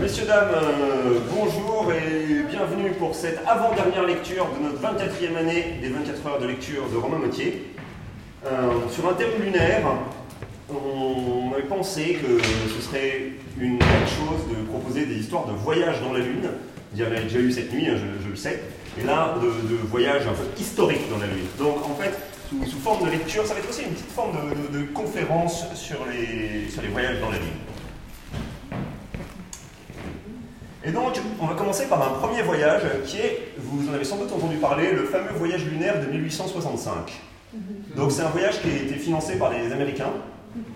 Messieurs, dames, euh, bonjour et bienvenue pour cette avant-dernière lecture de notre 24e année des 24 heures de lecture de Romain Mottier. Euh, sur un thème lunaire, on avait pensé que ce serait une belle chose de proposer des histoires de voyage dans la Lune. Il y en a déjà eu cette nuit, hein, je, le sais. Et là, de, de voyage un peu historique dans la Lune. Donc en fait, sous, forme de lecture, ça va être aussi une petite forme de, de- de conférence sur les, sur les voyages dans la Lune. Et donc, on va commencer par un premier voyage qui est, vous en avez sans doute entendu parler, le fameux voyage lunaire de 1865. Donc, c'est un voyage qui a été financé par les Américains,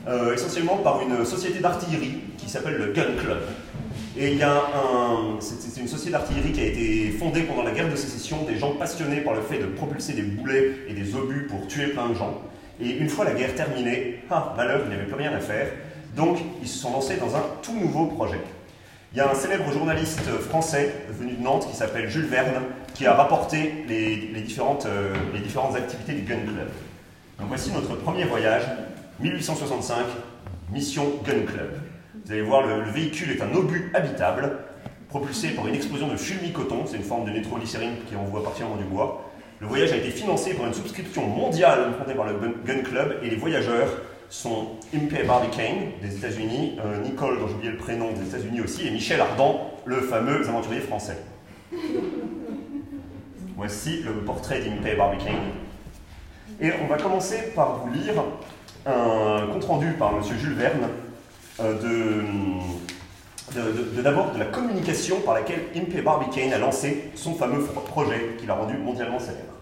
euh, essentiellement par une société d'artillerie qui s'appelle le Gun Club. Et il y a un. C'est une société d'artillerie qui a été fondée pendant la guerre de sécession, des gens passionnés par le fait de propulser des boulets et des obus pour tuer plein de gens. Et une fois la guerre terminée, ah, malheur, il n'y avait plus rien à faire. Donc, ils se sont lancés dans un tout nouveau projet. Il y a un célèbre journaliste français venu de Nantes qui s'appelle Jules Verne qui a rapporté les, euh, différentes activités du Gun Club. Voici notre premier voyage, 1865, mission Gun Club. Vous allez voir, le, le véhicule est un obus habitable, propulsé par une explosion de fulmi-coton, c'est une forme de nitroglycérine qui envoie particulièrement du bois. Le voyage a été financé par une souscription mondiale montée par le Gun Club et les voyageurs sont Impey Barbicane des États-Unis, euh, Nicole, dont j'ai oublié le prénom, des États-Unis aussi, et Michel Ardan, le fameux aventurier français. Voici le portrait d'Impey Barbicane. Et on va commencer par vous lire un compte-rendu par M. Jules Verne euh, de, de- de- de- d'abord de la communication par laquelle Impey Barbicane a lancé son fameux projet qui l'a rendu mondialement célèbre.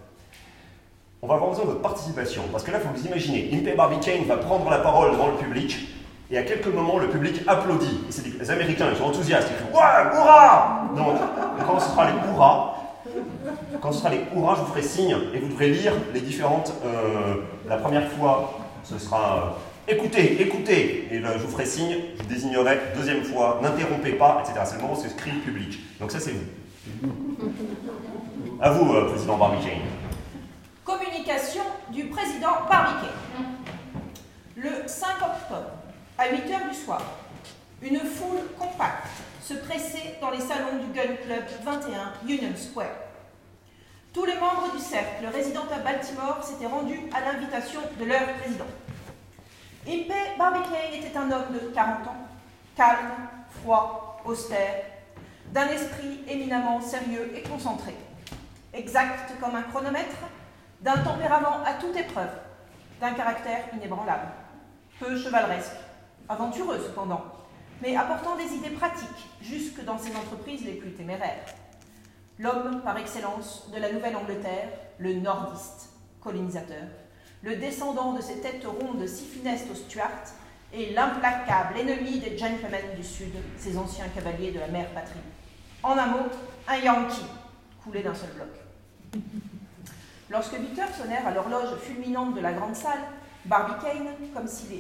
On va avoir besoin de votre participation, parce que là, il faut vous imaginer, Impey Barbicane va prendre la parole devant le public, et à quelques moments, le public applaudit. Les Américains, ils sont enthousiastes, ils font Ouais, hurrah Donc, quand ce sera les hurrahs, quand ce sera les hurrahs, je vous ferai signe, et vous devrez lire les différentes. euh, la première fois, ce sera euh, Écoutez, écoutez, et là, je vous ferai signe, je désignerai deuxième fois, n'interrompez pas, etc. C'est le moment où c'est écrit public. Donc ça, c'est vous. À vous, euh, président Barbicane. Communication du président Barbicane. Le 5 octobre, à 8 h du soir, une foule compacte se pressait dans les salons du Gun Club 21 Union Square. Tous les membres du cercle résidant à Baltimore s'étaient rendus à l'invitation de leur président. Impey Barbicane était un homme de 40 ans, calme, froid, austère, d'un esprit éminemment sérieux et concentré, exact comme un chronomètre, d'un tempérament à toute épreuve, d'un caractère inébranlable, peu chevaleresque, aventureux cependant, mais apportant des idées pratiques jusque dans ses entreprises les plus téméraires. L'homme par excellence de la Nouvelle-Angleterre, le nordiste, colonisateur, le descendant de ces têtes rondes si funestes aux Stuarts, et l'implacable ennemi des gentlemen du Sud, ces anciens cavaliers de la mère patrie. En un mot, un Yankee, coulé d'un seul bloc. Lorsque 8 heures sonnèrent à l'horloge fulminante de la grande salle, Barbicane, comme s'il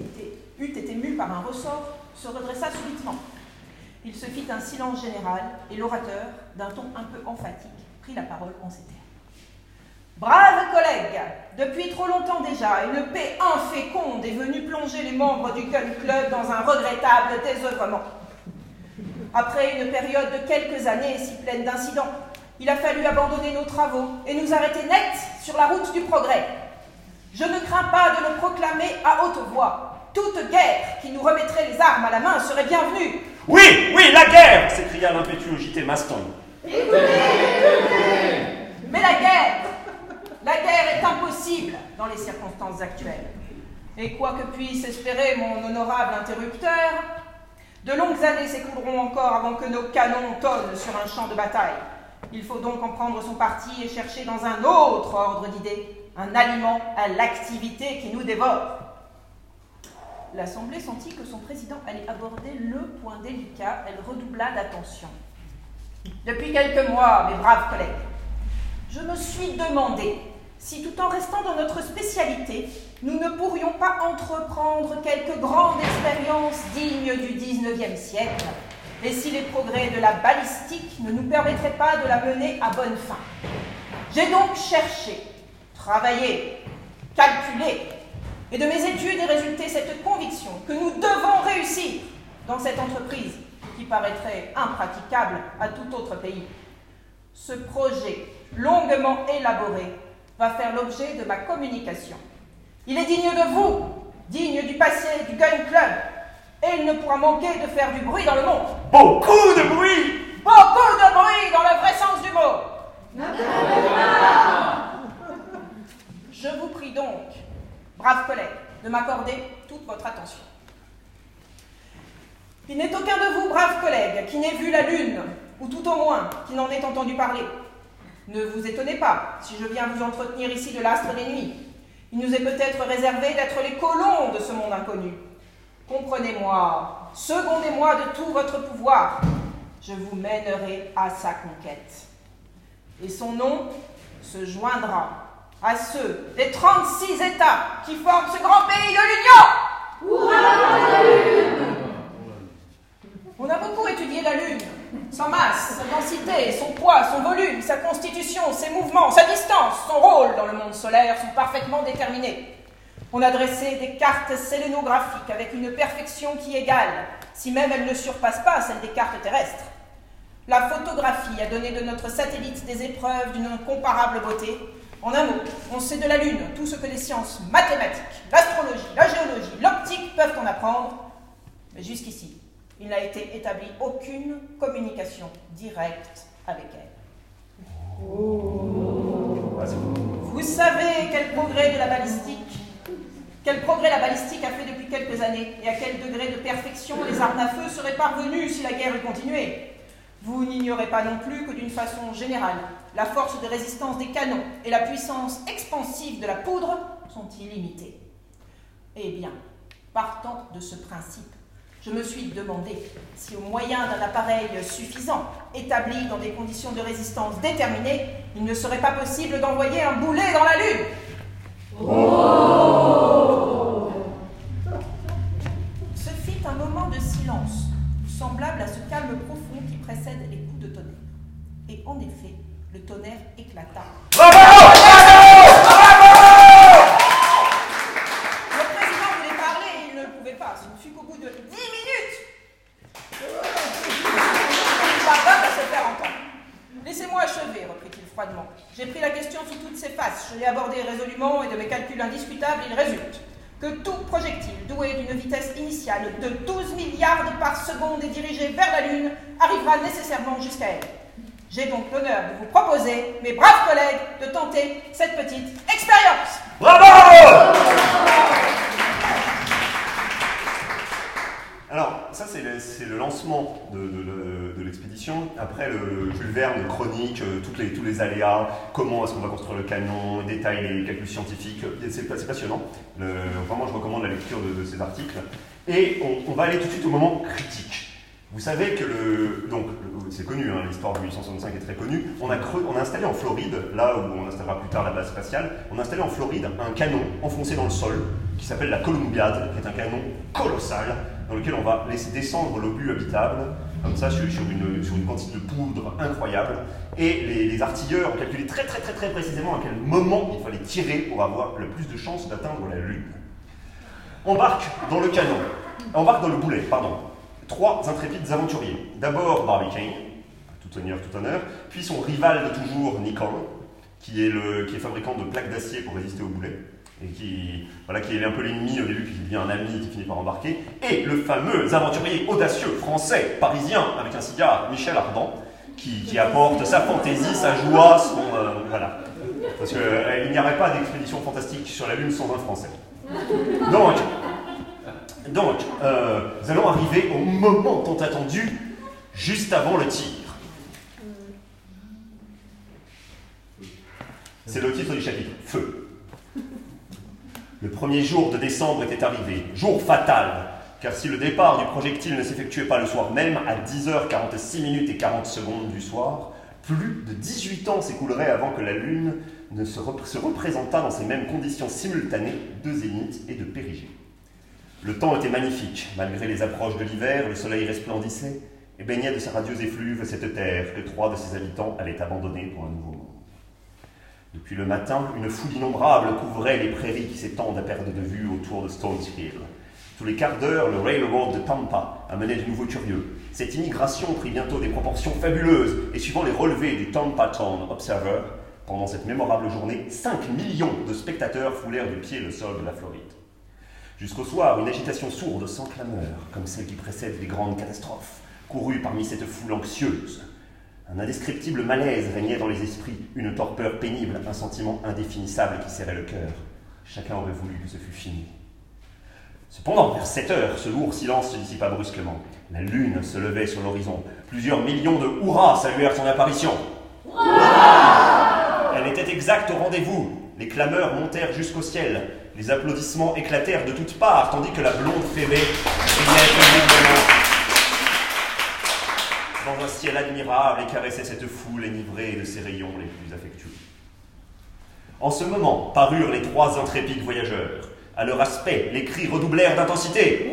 eût été mu par un ressort, se redressa subitement. Il se fit un silence général et l'orateur, d'un ton un peu emphatique, prit la parole en ces termes. Braves collègues, depuis trop longtemps déjà, une paix inféconde est venue plonger les membres du Gun Club dans un regrettable désœuvrement. Après une période de quelques années si pleine d'incidents, il a fallu abandonner nos travaux et nous arrêter net sur la route du progrès. Je ne crains pas de le proclamer à haute voix. Toute guerre qui nous remettrait les armes à la main serait bienvenue. Oui, oui, la guerre s'écria l'impétueux JT Maston. Mais la guerre, la guerre est impossible dans les circonstances actuelles. Et quoi que puisse espérer mon honorable interrupteur, de longues années s'écouleront encore avant que nos canons tonnent sur un champ de bataille. Il faut donc en prendre son parti et chercher dans un autre ordre d'idées un aliment à l'activité qui nous dévore. L'Assemblée sentit que son président allait aborder le point délicat. Elle redoubla d'attention. Depuis quelques mois, mes braves collègues, je me suis demandé si tout en restant dans notre spécialité, nous ne pourrions pas entreprendre quelques grandes expériences dignes du 19e siècle, et si les progrès de la balistique ne nous permettraient pas de la mener à bonne fin? J'ai donc cherché, travaillé, calculé, et de mes études est résultée cette conviction que nous devons réussir dans cette entreprise qui paraîtrait impraticable à tout autre pays. Ce projet, longuement élaboré, va faire l'objet de ma communication. Il est digne de vous, digne du passé du Gun Club, et il ne pourra manquer de faire du bruit dans le monde. Beaucoup de bruit Beaucoup de bruit dans le vrai sens du mot. Je vous prie donc, braves collègues, de m'accorder toute votre attention. Il n'est aucun de vous, braves collègues, qui n'ait vu la Lune, ou tout au moins qui n'en ait entendu parler. Ne vous étonnez pas si je viens vous entretenir ici de l'astre des nuits. Il nous est peut-être réservé d'être les colons de ce monde inconnu. Comprenez-moi, secondez-moi de tout votre pouvoir. Je vous mènerai à sa conquête. Et son nom se joindra à ceux des 36 États qui forment ce grand pays de l'Union. On a beaucoup étudié la Lune, sa masse, sa densité, son poids, son volume, sa constitution, ses mouvements, sa distance, son rôle dans le monde solaire sont parfaitement déterminés. On a dressé des cartes sélénographiques avec une perfection qui égale, si même elle ne surpasse pas celle des cartes terrestres. La photographie a donné de notre satellite des épreuves d'une incomparable beauté. En un mot, on sait de la Lune tout ce que les sciences mathématiques, l'astrologie, la géologie, l'optique peuvent en apprendre. Mais jusqu'ici, il n'a été établi aucune communication directe avec elle. Vous savez quel progrès de la balistique, quel progrès la balistique a fait depuis quelques années et à quel degré de perfection les armes à feu seraient parvenues si la guerre eût continué? Vous n'ignorez pas non plus que d'une façon générale, la force de résistance des canons et la puissance expansive de la poudre sont illimitées. Eh bien, partant de ce principe, je me suis demandé si au moyen d'un appareil suffisant, établi dans des conditions de résistance déterminées, il ne serait pas possible d'envoyer un boulet dans la Lune. Ce Et en effet, le tonnerre éclata. Le président voulait parler et il ne le pouvait pas. Ce ne fut qu'au bout de dix minutes. Il parvint à se faire entendre. Laissez-moi achever, reprit-il froidement. J'ai pris la question sous toutes ses faces. Je l'ai abordée résolument et de mes calculs indiscutables, il résulte que tout projectile doué d'une vitesse initiale de 12 milliards par seconde et dirigé vers la Lune arrivera nécessairement jusqu'à elle. J'ai donc l'honneur de vous proposer, mes braves collègues, de tenter cette petite expérience. Bravo Alors, ça, c'est le, lancement de, de- de- de l'expédition. Après, le Jules Verne chronique euh, toutes les, tous les aléas, comment est-ce qu'on va construire le canon, détaille les calculs scientifiques. C'est c'est passionnant. Le- vraiment, je recommande la lecture de, de ces articles. Et on, on va aller tout de suite au moment critique. Vous savez que le. Donc, le- c'est connu, hein, l'histoire de 1865 est très connue. On a, creux- on a installé en Floride, là où on installera plus tard la base spatiale, on a installé en Floride un canon enfoncé dans le sol qui s'appelle la Columbiad, qui est un canon colossal dans lequel on va laisser descendre l'obus habitable, comme ça, sur, une, sur une quantité de poudre incroyable. Et les, les artilleurs ont calculé très très très très précisément à quel moment il fallait tirer pour avoir le plus de chances d'atteindre la Lune. Embarque dans le canon, embarque dans le boulet, pardon, trois intrépides aventuriers. D'abord Barbicane, tout honneur, tout honneur, puis son rival de toujours, Nicole, qui est, le, qui est fabricant de plaques d'acier pour résister au boulet, et qui, voilà, qui est un peu l'ennemi au début, puis qui devient un ami qui finit par embarquer, et le fameux aventurier audacieux, français, parisien, avec un cigare, Michel Ardan, qui, apporte sa fantaisie, sa joie, son... euh, voilà. Parce qu'il n'y aurait pas d'expédition fantastique sur la Lune sans un Français. Donc, donc euh, nous allons arriver au moment tant attendu, juste avant le tir. C'est le titre du chapitre, Feu. Le premier jour de décembre était arrivé, jour fatal, car si le départ du projectile ne s'effectuait pas le soir même, à 10h46 minutes et 40 secondes du soir, plus de 18 ans s'écouleraient avant que la Lune ne se, se représentât dans ces mêmes conditions simultanées de zénith et de périgée. Le temps était magnifique, malgré les approches de l'hiver, le soleil resplendissait et baignait de sa radieuse effluve cette terre que trois de ses habitants allaient abandonner pour un nouveau monde. Depuis le matin, une foule innombrable couvrait les prairies qui s'étendent à perte de vue autour de Stones Hill. Tous les quarts d'heure, le railroad de Tampa amenait de nouveaux curieux. Cette immigration prit bientôt des proportions fabuleuses, et suivant les relevés du Tampa Town Observer, pendant cette mémorable journée, 5 millions de spectateurs foulèrent du pied le sol de la Floride. Jusqu'au soir, une agitation sourde, sans clameur, comme celle qui précède les grandes catastrophes, courut parmi cette foule anxieuse. Un indescriptible malaise régnait dans les esprits, une torpeur pénible, un sentiment indéfinissable qui serrait le cœur. Chacun aurait voulu que ce fût fini. Cependant, vers 7 heures, ce lourd silence se dissipa brusquement. La lune se levait sur l'horizon. Plusieurs millions de hurrahs saluèrent son apparition. Elle était exacte au rendez-vous. Les clameurs montèrent jusqu'au ciel. Les applaudissements éclatèrent de toutes parts, tandis que la blonde brillait péniblement dans un ciel admirable et caressait cette foule enivrée de ses rayons les plus affectueux. En ce moment parurent les trois intrépides voyageurs. À leur aspect, les cris redoublèrent d'intensité.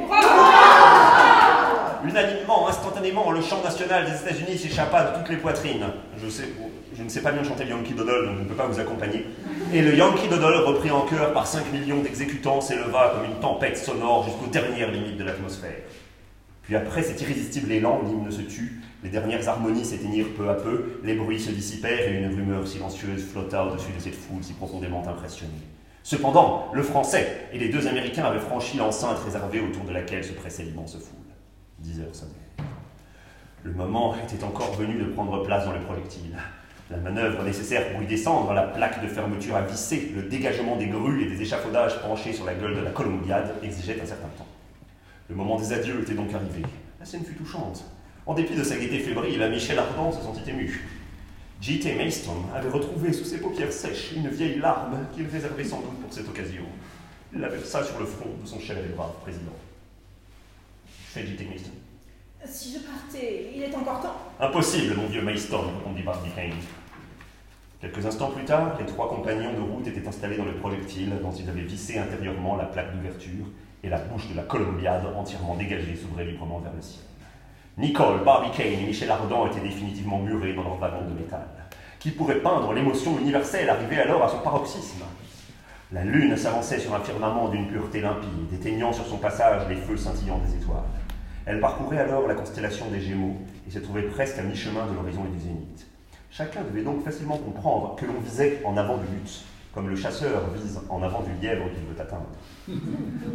Unanimement, instantanément, le chant national des États-Unis s'échappa de toutes les poitrines. Je, sais, je ne sais pas bien chanter le Yankee Doodle, donc je ne peux pas vous accompagner. Et le Yankee Doodle, repris en chœur par 5 millions d'exécutants, s'éleva comme une tempête sonore jusqu'aux dernières limites de l'atmosphère. Puis après cet irrésistible élan, l'hymne se tut, les dernières harmonies s'éteignirent peu à peu, les bruits se dissipèrent et une rumeur silencieuse flotta au-dessus de cette foule si profondément impressionnée. Cependant, le Français et les deux Américains avaient franchi l'enceinte réservée autour de laquelle se pressait l'immense foule. Dix heures sonnaient. Le moment était encore venu de prendre place dans le projectile. La manœuvre nécessaire pour y descendre, la plaque de fermeture à visser, le dégagement des grues et des échafaudages penchés sur la gueule de la Columbiade exigeaient un certain temps. Le moment des adieux était donc arrivé. La scène fut touchante. En dépit de sa gaieté fébrile, Michel Ardan se sentit ému. J.T. Mayston avait retrouvé sous ses paupières sèches une vieille larme qu'il réservait sans doute pour cette occasion. Il la versa sur le front de son cher et brave président. Fais J.T. Mayston. Si je partais, il est encore temps. Impossible, mon vieux Mayston, répondit Barbicane. Quelques instants plus tard, les trois compagnons de route étaient installés dans le projectile dont ils avaient vissé intérieurement la plaque d'ouverture et la bouche de la colombiade entièrement dégagée s'ouvrait librement vers le ciel. Nicole, Barbicane et Michel Ardan étaient définitivement murés dans leur wagon de métal. Qui pourrait peindre l'émotion universelle arrivée alors à son paroxysme La lune s'avançait sur un firmament d'une pureté limpide, éteignant sur son passage les feux scintillants des étoiles. Elle parcourait alors la constellation des Gémeaux et se trouvait presque à mi-chemin de l'horizon et du zénith. Chacun devait donc facilement comprendre que l'on visait en avant du but, comme le chasseur vise en avant du lièvre qu'il veut atteindre.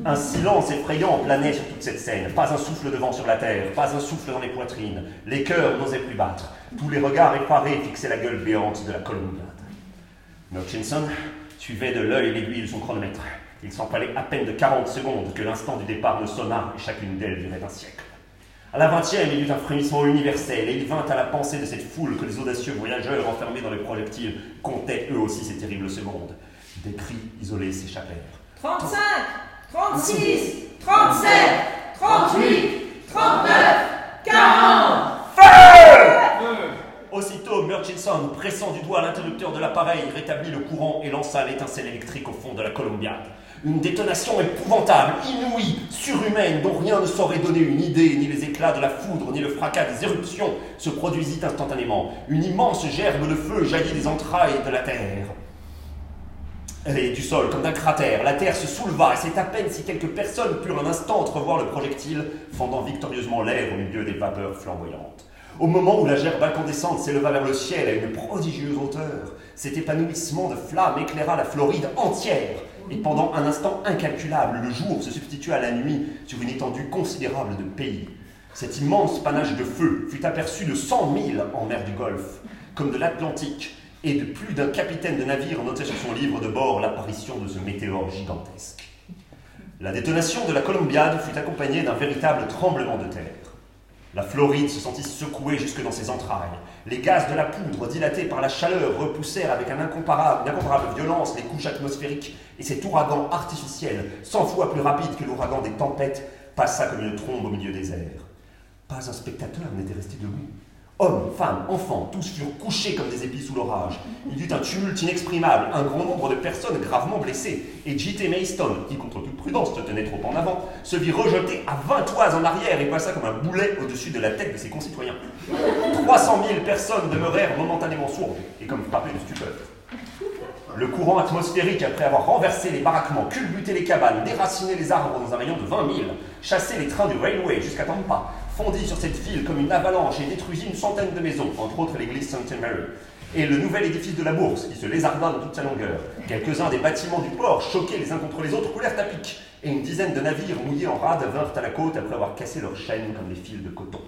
Un silence effrayant planait sur toute cette scène. Pas un souffle de vent sur la terre, pas un souffle dans les poitrines. Les cœurs n'osaient plus battre. Tous les regards effarés fixaient la gueule béante de la Columbiade. Murchison suivait de l'œil l'aiguille de son chronomètre. Il s'en fallait à peine de 40 secondes que l'instant du départ ne sonna et chacune d'elles durait un siècle. À la vingtième, il y eut un frémissement universel et il vint à la pensée de cette foule que les audacieux voyageurs enfermés dans les projectiles comptaient eux aussi ces terribles secondes. Des cris isolés s'échappèrent. 35, 36, 37, 38, 39, 40. Aussitôt, Murchison, pressant du doigt l'interrupteur de l'appareil, rétablit le courant et lança l'étincelle électrique au fond de la Columbiade. Une détonation épouvantable, inouïe, surhumaine, dont rien ne saurait donner une idée, ni les éclats de la foudre, ni le fracas des éruptions, se produisit instantanément. Une immense gerbe de feu jaillit des entrailles de la terre et du sol, comme d'un cratère. La terre se souleva, et c'est à peine si quelques personnes purent un instant entrevoir le projectile, fendant victorieusement l'air au milieu des vapeurs flamboyantes. Au moment où la gerbe incandescente s'éleva vers le ciel à une prodigieuse hauteur, cet épanouissement de flammes éclaira la Floride entière, et pendant un instant incalculable, le jour se substitua à la nuit sur une étendue considérable de pays. Cet immense panache de feu fut aperçu de cent milles en mer du Golfe, comme de l'Atlantique, et de plus d'un capitaine de navire notait sur son livre de bord l'apparition de ce météore gigantesque. La détonation de la Columbiade fut accompagnée d'un véritable tremblement de terre. La Floride se sentit secouée jusque dans ses entrailles. Les gaz de la poudre, dilatés par la chaleur, repoussèrent avec une incomparable violence les couches atmosphériques, et cet ouragan artificiel, cent fois plus rapide que l'ouragan des tempêtes, passa comme une trombe au milieu des airs. Pas un spectateur n'était resté debout. Hommes, femmes, enfants, tous furent couchés comme des épis sous l'orage. Il y eut un tumulte inexprimable, un grand nombre de personnes gravement blessées, et J.T. Mayston, qui contre toute prudence se tenait trop en avant, se vit rejeté à vingt toises en arrière et passa comme un boulet au-dessus de la tête de ses concitoyens. 300 000 personnes demeurèrent momentanément sourdes et comme frappées de stupeur. Le courant atmosphérique, après avoir renversé les baraquements, culbuté les cabanes, déraciné les arbres dans un rayon de 20 000, chassé les trains du railway jusqu'à Tampa, fondit sur cette ville comme une avalanche et détruisit une centaine de maisons, entre autres l'église St. Mary. Et le nouvel édifice de la bourse, qui se lézarda dans toute sa longueur. Quelques-uns des bâtiments du port, choqués les uns contre les autres, coulèrent à pic. Et une dizaine de navires mouillés en rade vinrent à la côte après avoir cassé leurs chaînes comme des fils de coton.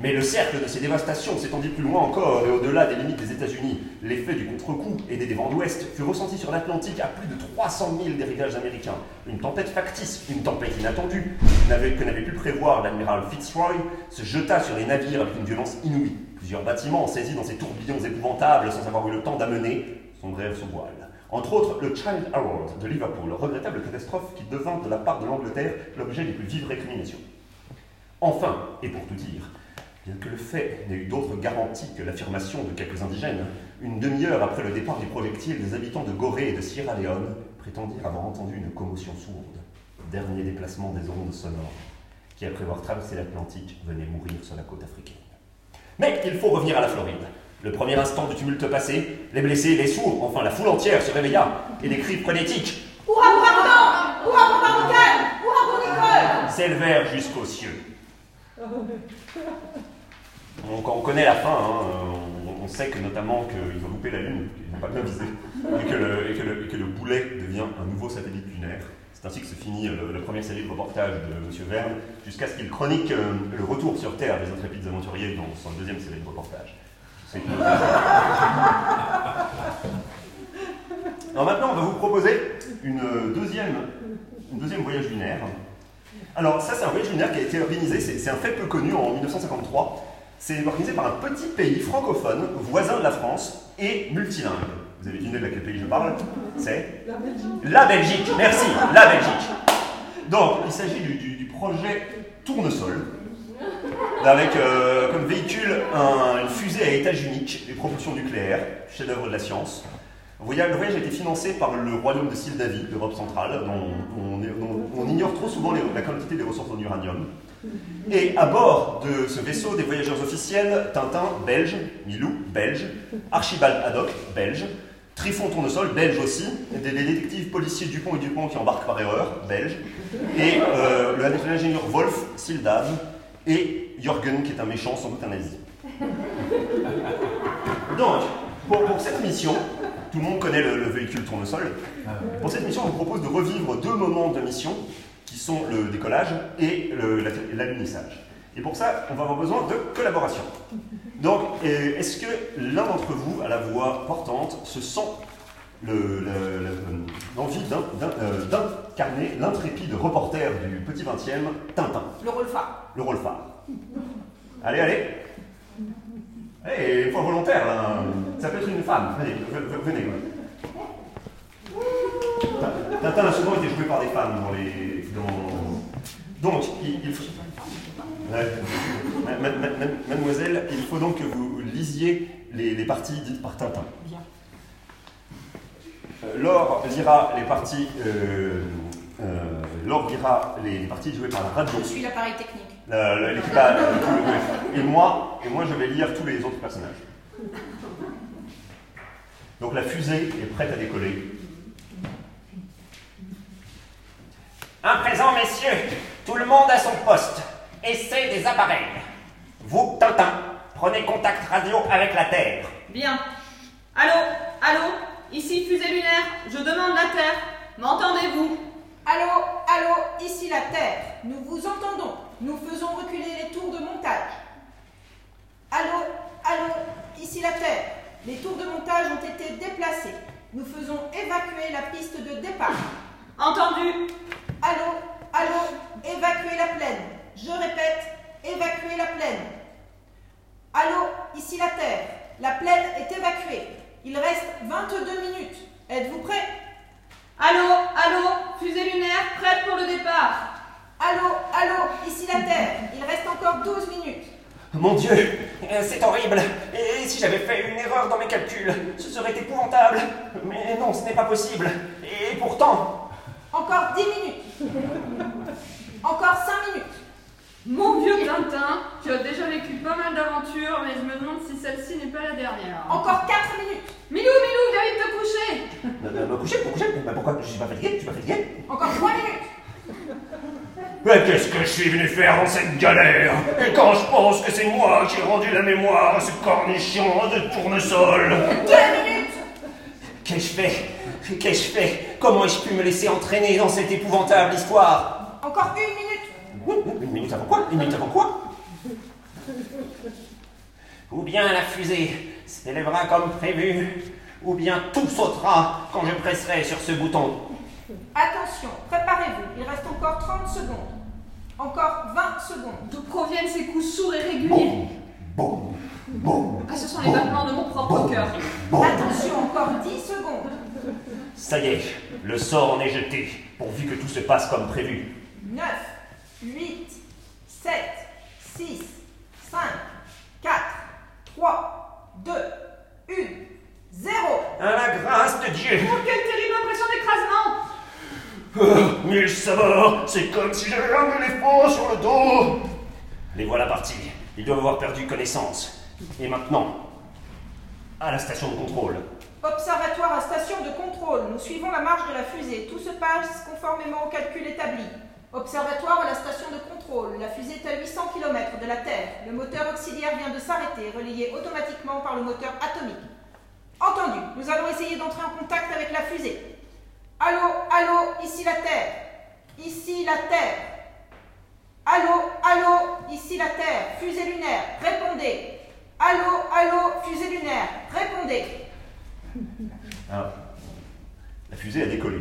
Mais le cercle de ces dévastations s'étendit plus loin encore et au-delà des limites des États-Unis. L'effet du contre-coup et des vents d'ouest fut ressenti sur l'Atlantique à plus de 300 000 des rivages américains. Une tempête factice, une tempête inattendue, que n'avait pu prévoir l'amiral Fitzroy, se jeta sur les navires avec une violence inouïe. Plusieurs bâtiments, saisis dans ces tourbillons épouvantables sans avoir eu le temps d'amener, sombrèrent sous voile. Entre autres, le Child Award de Liverpool, regrettable catastrophe qui devint de la part de l'Angleterre l'objet des plus vives récriminations. Enfin, et pour tout dire, Bien que le fait n'ait eu d'autre garantie que l'affirmation de quelques indigènes, une demi-heure après le départ du projectile, des habitants de Gorée et de Sierra Leone prétendirent avoir entendu une commotion sourde, dernier déplacement des ondes sonores, qui après avoir traversé l'Atlantique venaient mourir sur la côte africaine. Mais il faut revenir à la Floride. Le premier instant du tumulte passé, les blessés, les sourds, enfin la foule entière se réveilla, et des cris frénétiques Hurrah pour Hurrah pour Barbicane Hurrah pour Nicole s'élevèrent jusqu'aux cieux. Donc on connaît la fin, hein, on, sait que notamment qu'ils ont loupé la Lune, qu'ils n'ont pas bien visé, et que, le, boulet devient un nouveau satellite lunaire. C'est ainsi que se finit la première série de reportages de M. Verne, jusqu'à ce qu'il chronique euh, le retour sur Terre des intrépides aventuriers dans son deuxième série de reportages. Alors maintenant, on va vous proposer une deuxième, une deuxième voyage lunaire. Alors ça, c'est un voyage lunaire qui a été organisé, c'est un fait peu connu en 1953. C'est organisé par un petit pays francophone, voisin de la France et multilingue. Vous avez deviné de quel pays je parle C'est La Belgique. La Belgique, merci, la Belgique. Donc, il s'agit du, projet Tournesol, avec euh, comme véhicule une fusée à étage unique, des propulsions nucléaires, chef-d'œuvre de la science. Le voyage a été financé par le royaume de Sildavie, d'Europe centrale, dont on, ignore trop souvent la quantité des ressources en uranium. Et à bord de ce vaisseau, des voyageurs officiels, Tintin, belge, Milou, belge, Archibald Haddock, belge, Trifon Tournesol, belge aussi, des, détectives policiers Dupont et Dupont qui embarquent par erreur, belge, et euh, l'ingénieur Wolf, Sildav, et Jürgen qui est un méchant, sans doute un nazi. Donc, pour, cette mission, tout le monde connaît le, le véhicule tournesol. Pour cette mission, on vous propose de revivre deux moments de mission qui sont le décollage et l'alunissage. Et pour ça, on va avoir besoin de collaboration. Donc, est-ce que l'un d'entre vous, à la voix portante, se sent l'envie euh, d'incarner l'intrépide reporter du petit 20e, Tintin? Le rôle phare. Le rôle phare. Allez, allez. Allez, il faut volontaire, là. Ça peut être une femme. Allez, venez. Tintin a souvent été joué par des femmes dans les, donc, il, faut... Mademoiselle, il faut donc que vous lisiez les, parties dites par Tintin. Bien. Euh, Laure lira les parties. Euh, euh, Laure lira les, parties jouées par la radio. Je suis l'appareil technique. Et moi, et moi, je vais lire tous les autres personnages. Donc la fusée est prête à décoller. À présent, messieurs, tout le monde à son poste. Essai des appareils. Vous, Tintin, prenez contact radio avec la Terre. Bien. Allô Allô? Ici fusée lunaire, je demande la Terre. M'entendez-vous? Allô Allô Ici la Terre. Nous vous entendons. Nous faisons reculer les tours de montage. Allô Allô Ici la Terre. Les tours de montage ont été déplacés. Nous faisons évacuer la piste de départ. Entendu Allô Allô Évacuez la plaine. Je répète, évacuez la plaine. Allô Ici la Terre. La plaine est évacuée. Il reste 22 minutes. Êtes-vous prêts? Allô Allô Fusée lunaire prête pour le départ. Allô Allô Ici la Terre. Il reste encore 12 minutes. Mon Dieu, euh, c'est horrible. Et si j'avais fait une erreur dans mes calculs, ce serait épouvantable. Mais non, ce n'est pas possible. Et pourtant, encore 10 minutes. Encore 5 minutes. Mon vieux Tintin, tu as déjà vécu pas mal d'aventures, mais je me demande si celle-ci n'est pas la dernière. Encore 4 minutes. Milou, Milou, viens vite te coucher. Me coucher, pour coucher bah, Pourquoi? Je suis pas fatigué, tu suis pas fatigué Encore 3 minutes. Mais qu'est-ce que je suis venu faire dans cette galère Et quand je pense que c'est moi qui ai rendu la mémoire à ce cornichon de tournesol Deux minutes Qu'ai-je fait Qu'ai-je fait Comment ai-je pu me laisser entraîner dans cette épouvantable histoire Encore une minute Une minute avant quoi Une minute avant quoi Ou bien la fusée s'élèvera comme prévu, ou bien tout sautera quand je presserai sur ce bouton. Attention, préparez-vous, il reste encore 30 secondes. Encore 20 secondes. D'où proviennent ces coups sourds et réguliers Boum, boum, boum. Ah, ce sont les battements de mon propre cœur. Attention, encore 10 secondes. Ça y est, le sort en est jeté, pourvu que tout se passe comme prévu. 9, 8, 7, 6, 5, 4, 3, 2, 1, 0. À la grâce de Dieu Oh, quelle terrible impression d'écrasement Mille sabords, c'est comme si j'avais un éléphant sur le dos Les voilà partis, ils doivent avoir perdu connaissance. Et maintenant, à la station de contrôle. Observatoire à station de contrôle. Nous suivons la marche de la fusée. Tout se passe conformément au calcul établi. Observatoire à la station de contrôle. La fusée est à 800 km de la Terre. Le moteur auxiliaire vient de s'arrêter, relayé automatiquement par le moteur atomique. Entendu. Nous allons essayer d'entrer en contact avec la fusée. Allô, allô, ici la Terre. Ici la Terre. Allô, allô, ici la Terre. Fusée lunaire, répondez. Allô, allô, fusée lunaire, répondez. Alors, la fusée a décollé.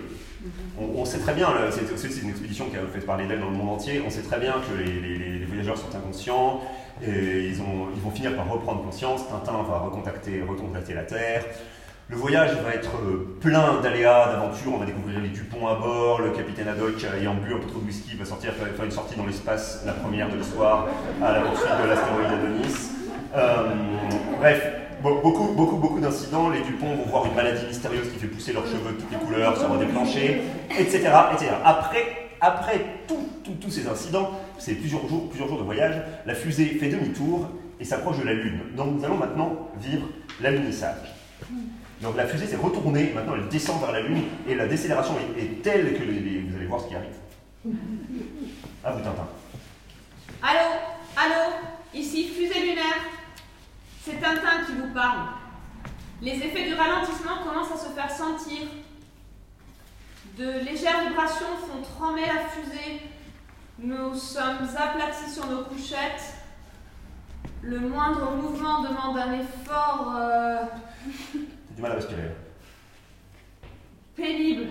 On, sait très bien, c'est une expédition qui a fait parler d'elle dans le monde entier, on sait très bien que les, voyageurs sont inconscients, et ils, ils vont finir par reprendre conscience, Tintin va recontacter, recontacter la Terre. Le voyage va être euh, plein d'aléas, d'aventures, on va découvrir les Dupont à bord, le capitaine Haddock ayant bu un peu trop de whisky va sortir faire, une sortie dans l'espace, la première de l'histoire, à la poursuite de l'astéroïde Adonis. Euh, bref, Be- beaucoup, beaucoup, beaucoup d'incidents. Les Dupont vont voir une maladie mystérieuse qui fait pousser leurs cheveux de toutes les couleurs, se redéclencher, etc., etc. Après, après tous ces incidents, c'est plusieurs jours, plusieurs jours de voyage, la fusée fait demi-tour et s'approche de la Lune. Donc nous allons maintenant vivre l'alunissage. Donc la fusée s'est retournée, maintenant elle descend vers la Lune et la décélération est, telle que vous allez voir ce qui arrive. À vous Tintin. Allô Allô Ici Fusée Lunaire. C'est Tintin qui vous parle. Les effets du ralentissement commencent à se faire sentir. De légères vibrations font trembler la fusée. Nous sommes aplatis sur nos couchettes. Le moindre mouvement demande un effort euh, à pénible.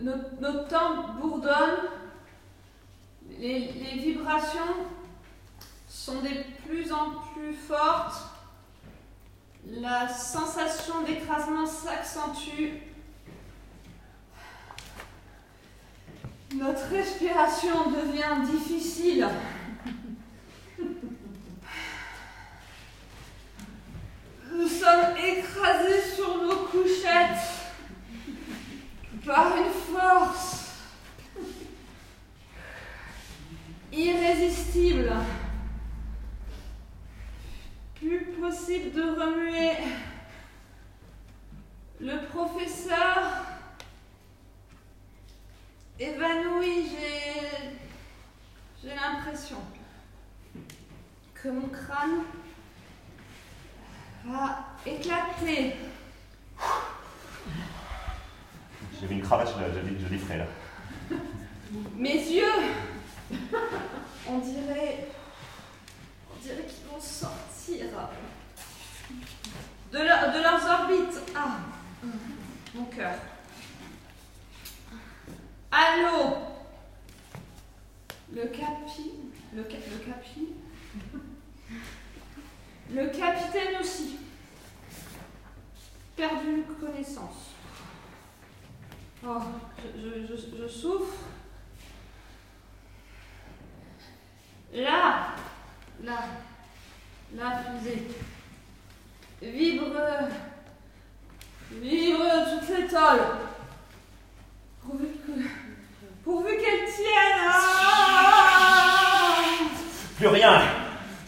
Nos, nos tempes bourdonnent. Les, les vibrations sont de plus en plus fortes. La sensation d'écrasement s'accentue. Notre respiration devient difficile. Nous sommes écrasés sur nos couchettes par une force irrésistible. Plus possible de remuer. Le professeur évanoui, j'ai l'impression que mon crâne va éclater. J'avais une cravache, je, je, l'effraie là. Mes yeux, on dirait, on dirait qu'ils vont sortir de, leur- de leurs orbites. Ah, mon cœur. Allô, le capi, le, ca- le capi, le capitaine aussi. Perdu connaissance. Oh, je, souffre. Là, là, la fusée vibre, vibre toutes les tolles. Pourvu que, pourvu qu'elle tienne. Ah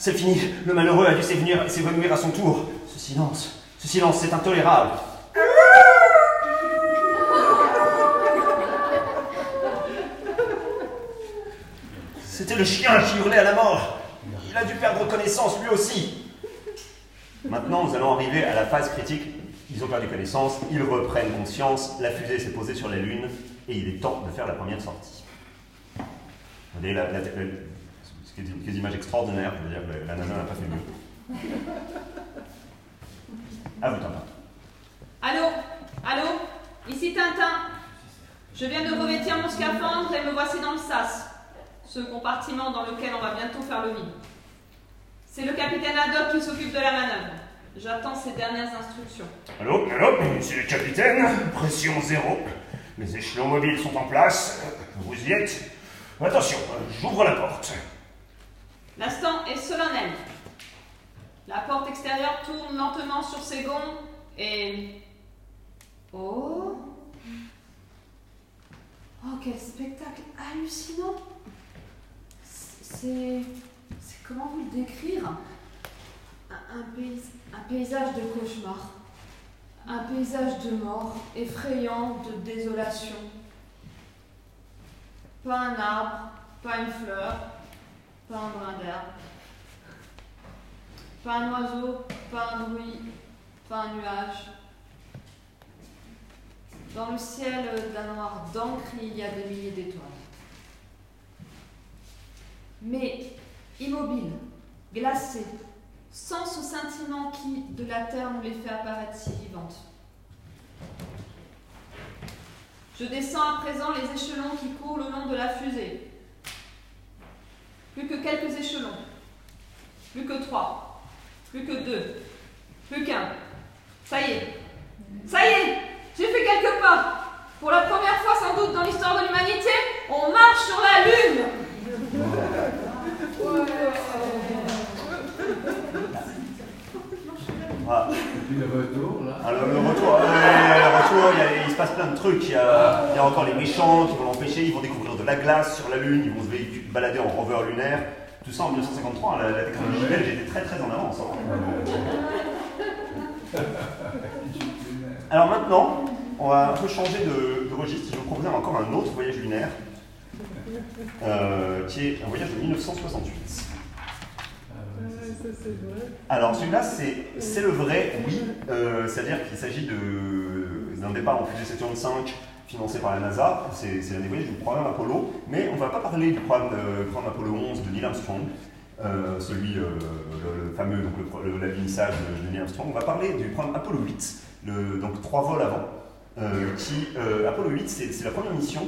C'est fini. Le malheureux a dû s'évanouir à son tour. Ce silence, ce silence, c'est intolérable. C'était le chien qui hurlait à la mort. Il a dû perdre connaissance lui aussi. Maintenant, nous allons arriver à la phase critique. Ils ont perdu connaissance, ils reprennent conscience, la fusée s'est posée sur la Lune et il est temps de faire la première sortie c'est des images extraordinaires, je veux dire, la nana n'a pas fait mieux. Ah oui, Tintin. Allô? Allô? Ici Tintin. Je viens de revêtir mon scaphandre et me voici dans le sas, ce compartiment dans lequel on va bientôt faire le vide. C'est le capitaine Haddock qui s'occupe de la manœuvre. J'attends ses dernières instructions. Allô? Allô? Monsieur le capitaine? Pression zéro. Les échelons mobiles sont en place. Vous y êtes? Attention, j'ouvre la porte. L'instant est solennel. La porte extérieure tourne lentement sur ses gonds et... Oh Oh, quel spectacle hallucinant C'est... C'est comment vous le décrire? Un, paysage de cauchemar. Un paysage de mort, effrayant, de désolation. Pas un arbre, pas une fleur, pas un brin d'herbe. Pas un oiseau, pas un bruit, pas un nuage. Dans le ciel d'un noir d'encre, il y a des milliers d'étoiles. Mais immobile, glacé, sans ce scintillement qui, de la terre, nous les fait apparaître si vivantes. Je descends à présent les échelons qui courent le long de la fusée. Plus que quelques échelons. Plus que trois. Plus que deux. Plus qu'un. Ça y est. Ça y est J'ai fait quelques pas. Pour la première fois sans doute dans l'histoire de l'humanité, on marche sur la Lune Ah. Et puis le retour, là. Alors, le retour, le retour il, y a- il se passe plein de trucs. Il y, a, il y a encore les méchants qui vont l'empêcher, ils vont découvrir de la glace sur la Lune, ils vont se balader en rover lunaire. Tout ça en 1953, la, la technologie belge était très très en avance. hein. Alors maintenant, on va un peu changer de, de registre. Je vais vous proposer encore un autre voyage lunaire, euh, qui est un voyage de 1968. Ah ouais, c'est- Alors celui-là, c'est le vrai, oui. Euh, C'est-à-dire qu'il s'agit de- d'un départ en fusée Saturn V financé par la NASA. C'est c'est l'un du programme Apollo. Mais on ne va pas parler du programme, Apollo 11 de Neil Armstrong, euh, celui, euh, le, fameux, donc le, le, de, Neil Armstrong. On va parler du programme Apollo 8, le- donc trois vols avant. euh, qui, Apollo 8, c'est la première mission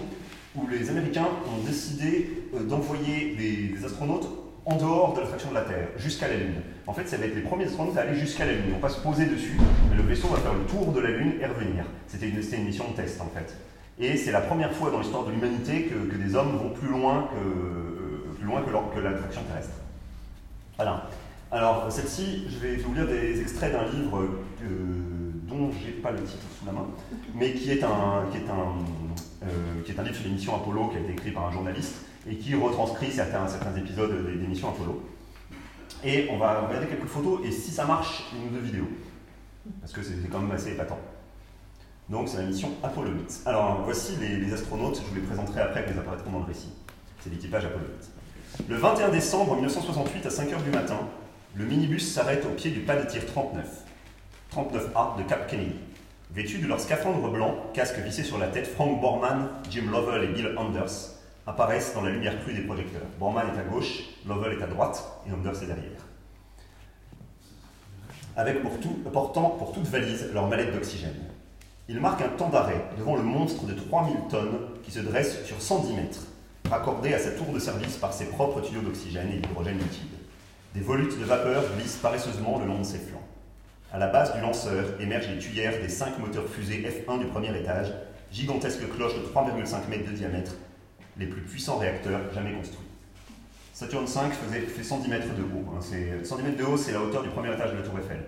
où les Américains ont décidé d'envoyer des astronautes en dehors de l'attraction de la Terre, jusqu'à la Lune. En fait, ça va être les premiers astronautes à aller jusqu'à la Lune. Vont pas se poser dessus, mais le vaisseau va faire le tour de la Lune et revenir. C'était une, une mission de test, en fait. Et c'est la première fois dans l'histoire de l'humanité que, que des hommes vont plus loin que, plus loin que, l'attraction terrestre. Voilà. Alors, celle-ci, je vais vous lire des extraits d'un livre euh, dont j'ai pas le titre sous la main, mais qui est un, qui est un, euh, qui est un livre sur les missions Apollo qui a été écrit par un journaliste et qui retranscrit certains, épisodes des, missions Apollo. Et on va regarder quelques photos et si ça marche, une ou deux vidéos. Parce que c'est quand même assez épatant. Donc c'est la mission Apollo 8. Alors voici les, astronautes, je vous les présenterai après, mais ils apparaîtront dans le récit. C'est l'équipage Apollo 8. Le 21 décembre 1968 à 5h du matin, le minibus s'arrête au pied du pas de tir 39, 39A de Cap Kennedy. Vêtus de leur scaphandre blanc, casque vissé sur la tête, Frank Borman, Jim Lovell et Bill Anders apparaissent dans la lumière crue des projecteurs. Borman est à gauche, Lovell est à droite et Anders est derrière. Avec pour tout, portant pour toute valise leur mallette d'oxygène. Ils marquent un temps d'arrêt devant le monstre de 3000 tonnes qui se dresse sur 110 mètres, raccordé à sa tour de service par ses propres tuyaux d'oxygène et d'hydrogène liquide. Des volutes de vapeur glissent paresseusement le long de ses flancs. À la base du lanceur émergent les tuyères des cinq moteurs fusées F1 du premier étage, gigantesques cloches de 3,5 mètres de diamètre, les plus puissants réacteurs jamais construits. Saturn V faisait, fait 110 mètres de haut. hein. C'est- 110 mètres de haut, c'est la hauteur du premier étage de la tour Eiffel.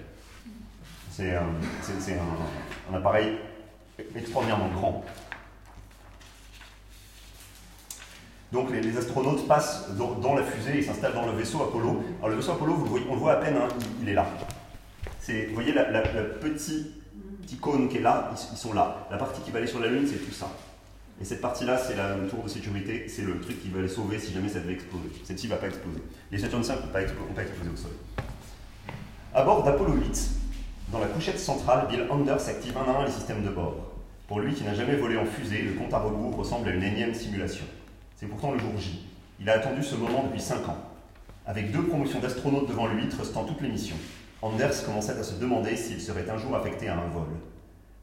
C'est un, appareil extraordinairement grand. Donc les, astronautes passent dans, la fusée et s'installent dans le vaisseau Apollo. Alors le vaisseau Apollo, on le voit à peine, hein, il, est là. Vous voyez la, petit, cône qui est là, ils sont là. La partie qui va aller sur la Lune, c'est tout ça. Et cette partie-là, c'est la tour de sécurité, c'est le truc qui va les sauver si jamais ça devait exploser. Celle-ci ne va pas exploser. Les Saturn V ne vont pas, exploser au sol. À bord d'Apollo 8, dans la couchette centrale, Bill Anders active un à un les systèmes de bord. Pour lui qui n'a jamais volé en fusée, le compte à rebours ressemble à une énième simulation. C'est pourtant le jour J. Il a attendu ce moment depuis 5 ans. Avec deux promotions d'astronautes devant lui, trustant toutes les missions, Anders commençait à se demander s'il serait un jour affecté à un vol.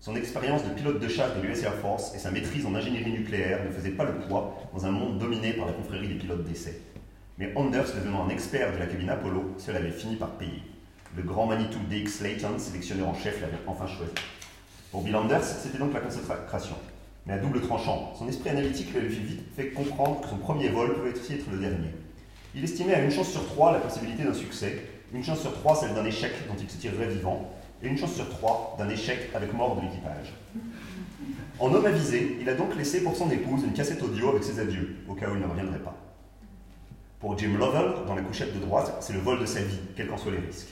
Son expérience de pilote de chasse de l'US Air Force et sa maîtrise en ingénierie nucléaire ne faisaient pas le poids dans un monde dominé par la confrérie des pilotes d'essai. Mais Anders devenant un expert de la cabine Apollo, cela avait fini par payer. Le grand Manitou D.X. Slayton, sélectionneur en chef, l'avait enfin choisi. Pour Bill Anders, c'était donc la consécration. Mais à double tranchant, son esprit analytique lui avait vite fait comprendre que son premier vol pouvait aussi être le dernier. Il estimait à une chance sur trois la possibilité d'un succès, une chance sur trois celle d'un échec dont il se tirerait vivant, et une chance sur trois d'un échec avec mort de l'équipage. En homme avisé, il a donc laissé pour son épouse une cassette audio avec ses adieux, au cas où il ne reviendrait pas. Pour Jim Lovell, dans la couchette de droite, c'est le vol de sa vie, quels qu'en soient les risques.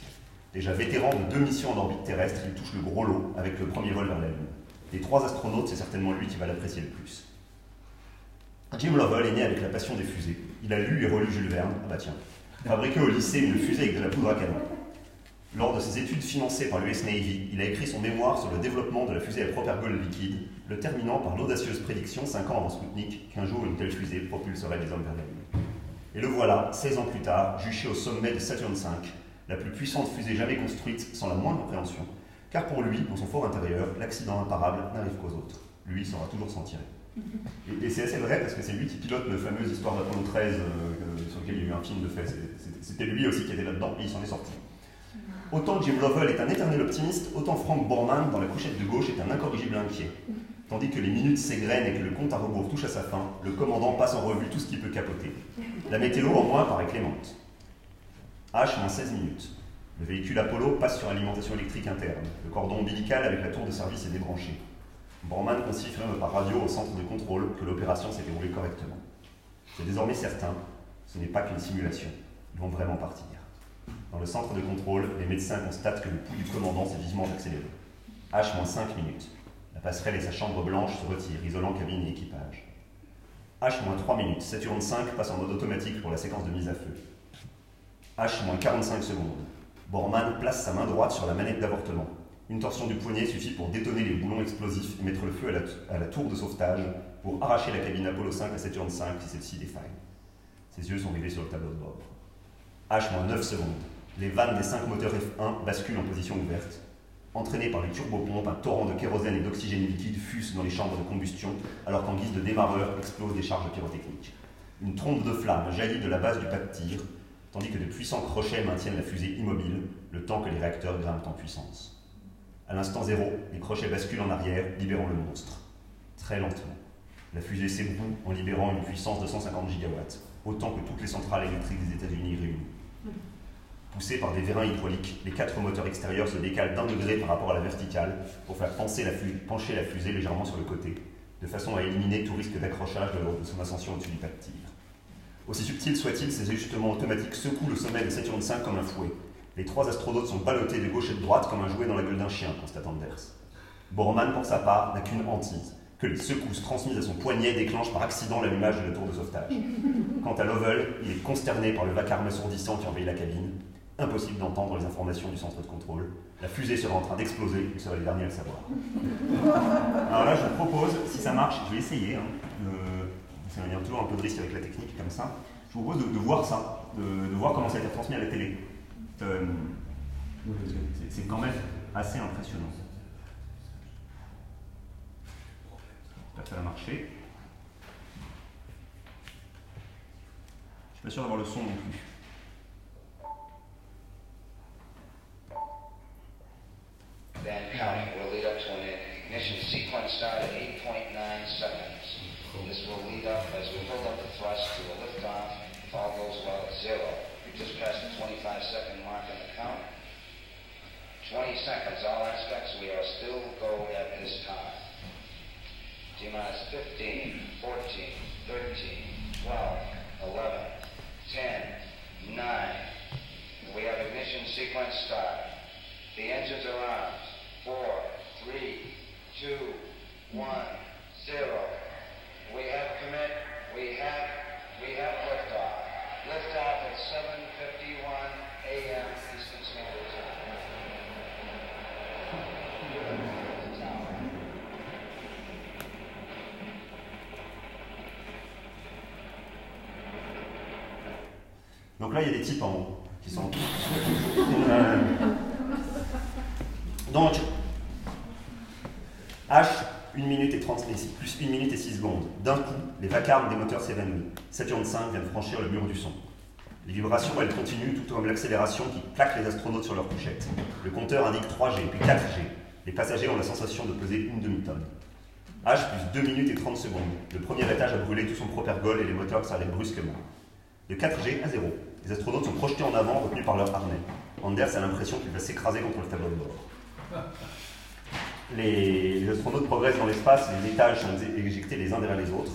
Déjà vétéran de deux missions en orbite terrestre, il touche le gros lot avec le premier vol vers la Lune. Des trois astronautes, c'est certainement lui qui va l'apprécier le plus. Jim Lovell est né avec la passion des fusées. Il a lu et relu Jules Verne, ah bah tiens, fabriqué au lycée une fusée avec de la poudre à canon. Lors de ses études financées par l'US Navy, il a écrit son mémoire sur le développement de la fusée à propergol liquide, le terminant par l'audacieuse prédiction, 5 ans avant Sputnik, qu'un jour une telle fusée propulserait les hommes vers la Lune. Et le voilà, 16 ans plus tard, juché au sommet de Saturn V, la plus puissante fusée jamais construite sans la moindre appréhension, car pour lui, dans son fort intérieur, l'accident imparable n'arrive qu'aux autres. Lui saura toujours s'en tirer. Et, c'est assez vrai parce que c'est lui qui pilote le fameux Histoire d'Apollo 13 euh, sur lequel il y a eu un film de fait. C'était lui aussi qui était là-dedans et il s'en est sorti. Autant Jim Lovell est un éternel optimiste, autant Frank Borman, dans la couchette de gauche, est un incorrigible inquiet. Tandis que les minutes s'égrènent et que le compte à rebours touche à sa fin, le commandant passe en revue tout ce qui peut capoter. La météo, au moins, paraît clémente. H-16 minutes. Le véhicule Apollo passe sur l'alimentation électrique interne. Le cordon ombilical avec la tour de service est débranché. Borman confirme par radio au centre de contrôle que l'opération s'est déroulée correctement. C'est désormais certain, ce n'est pas qu'une simulation. Ils vont vraiment partir. Dans le centre de contrôle, les médecins constatent que le pouls du commandant s'est vivement accéléré. H-5 minutes. La passerelle et sa chambre blanche se retirent, isolant cabine et équipage. H-3 minutes. Saturne 5 passe en mode automatique pour la séquence de mise à feu. H-45 secondes. Borman place sa main droite sur la manette d'avortement. Une torsion du poignet suffit pour détonner les boulons explosifs et mettre le feu à la, tour de sauvetage pour arracher la cabine Apollo 5 à Saturne 5 si celle-ci défaille. Ses yeux sont rivés sur le tableau de bord. H-9 secondes les vannes des cinq moteurs F1 basculent en position ouverte. Entraînés par les turbopompes, un torrent de kérosène et d'oxygène liquide fuse dans les chambres de combustion, alors qu'en guise de démarreur explosent des charges pyrotechniques. Une trompe de flammes jaillit de la base du pas de tir, tandis que de puissants crochets maintiennent la fusée immobile, le temps que les réacteurs grimpent en puissance. À l'instant zéro, les crochets basculent en arrière, libérant le monstre. Très lentement. La fusée s'ébroue en libérant une puissance de 150 gigawatts, autant que toutes les centrales électriques des États-Unis réunies. Poussés par des vérins hydrauliques, les quatre moteurs extérieurs se décalent d'un degré par rapport à la verticale pour faire pencher la fusée légèrement sur le côté, de façon à éliminer tout risque d'accrochage lors de son ascension au-dessus du pas de tir. Aussi subtil soit-il, ces ajustements automatiques secouent le sommet de Saturne V comme un fouet. Les trois astronautes sont ballottés de gauche et de droite comme un jouet dans la gueule d'un chien, constate Anders. Borman, pour sa part, n'a qu'une hantise, que les secousses transmises à son poignet déclenchent par accident l'allumage de la tour de sauvetage. Quant à Lovell, il est consterné par le vacarme assourdissant qui envahit la cabine, Impossible d'entendre les informations du centre de contrôle. La fusée sera en train d'exploser, vous serez les derniers à le savoir. Alors là, je vous propose, si ça marche, je vais essayer. Hein, y a toujours un peu de risque avec la technique comme ça. Je vous propose de, voir ça, de, voir comment ça a été transmis à la télé. Euh, c'est quand même assez impressionnant. Ça va marcher. Je suis pas sûr d'avoir le son non plus. Then counting will lead up to an ignition sequence start at 8.9 seconds. This will lead up as we build up the thrust to a liftoff if all goes well at zero. We just passed the 25 second mark in the count. 20 seconds, all aspects, we are still go at this time. T minus 15, 14, 13, 12, 11, 10, 9. We have ignition sequence start. The engines are armed four, three, two, one, zero. We have commit. We have we have liftoff. Liftoff at 7:51 a.m. Eastern Standard Time. The tower. Donc là, il y a des types en haut qui sont. Euh, Donc, H, 1 minute et 30 et- plus 1 minute et 6 secondes. D'un coup, les vacarmes des moteurs s'évanouissent. Saturne V vient de franchir le mur du son. Les vibrations, elles continuent, tout comme l'accélération qui plaque les astronautes sur leur couchette. Le compteur indique 3G, puis 4G. Les passagers ont la sensation de peser une demi-tonne. H plus 2 minutes et 30 secondes. Le premier étage a brûlé tout son propergol et les moteurs s'arrêtent brusquement. De 4G à 0. Les astronautes sont projetés en avant, retenus par leur harnais. Anders a l'impression qu'il va s'écraser contre le tableau de bord. Les, astronautes progressent dans l'espace, les étages sont éjectés les uns derrière les autres.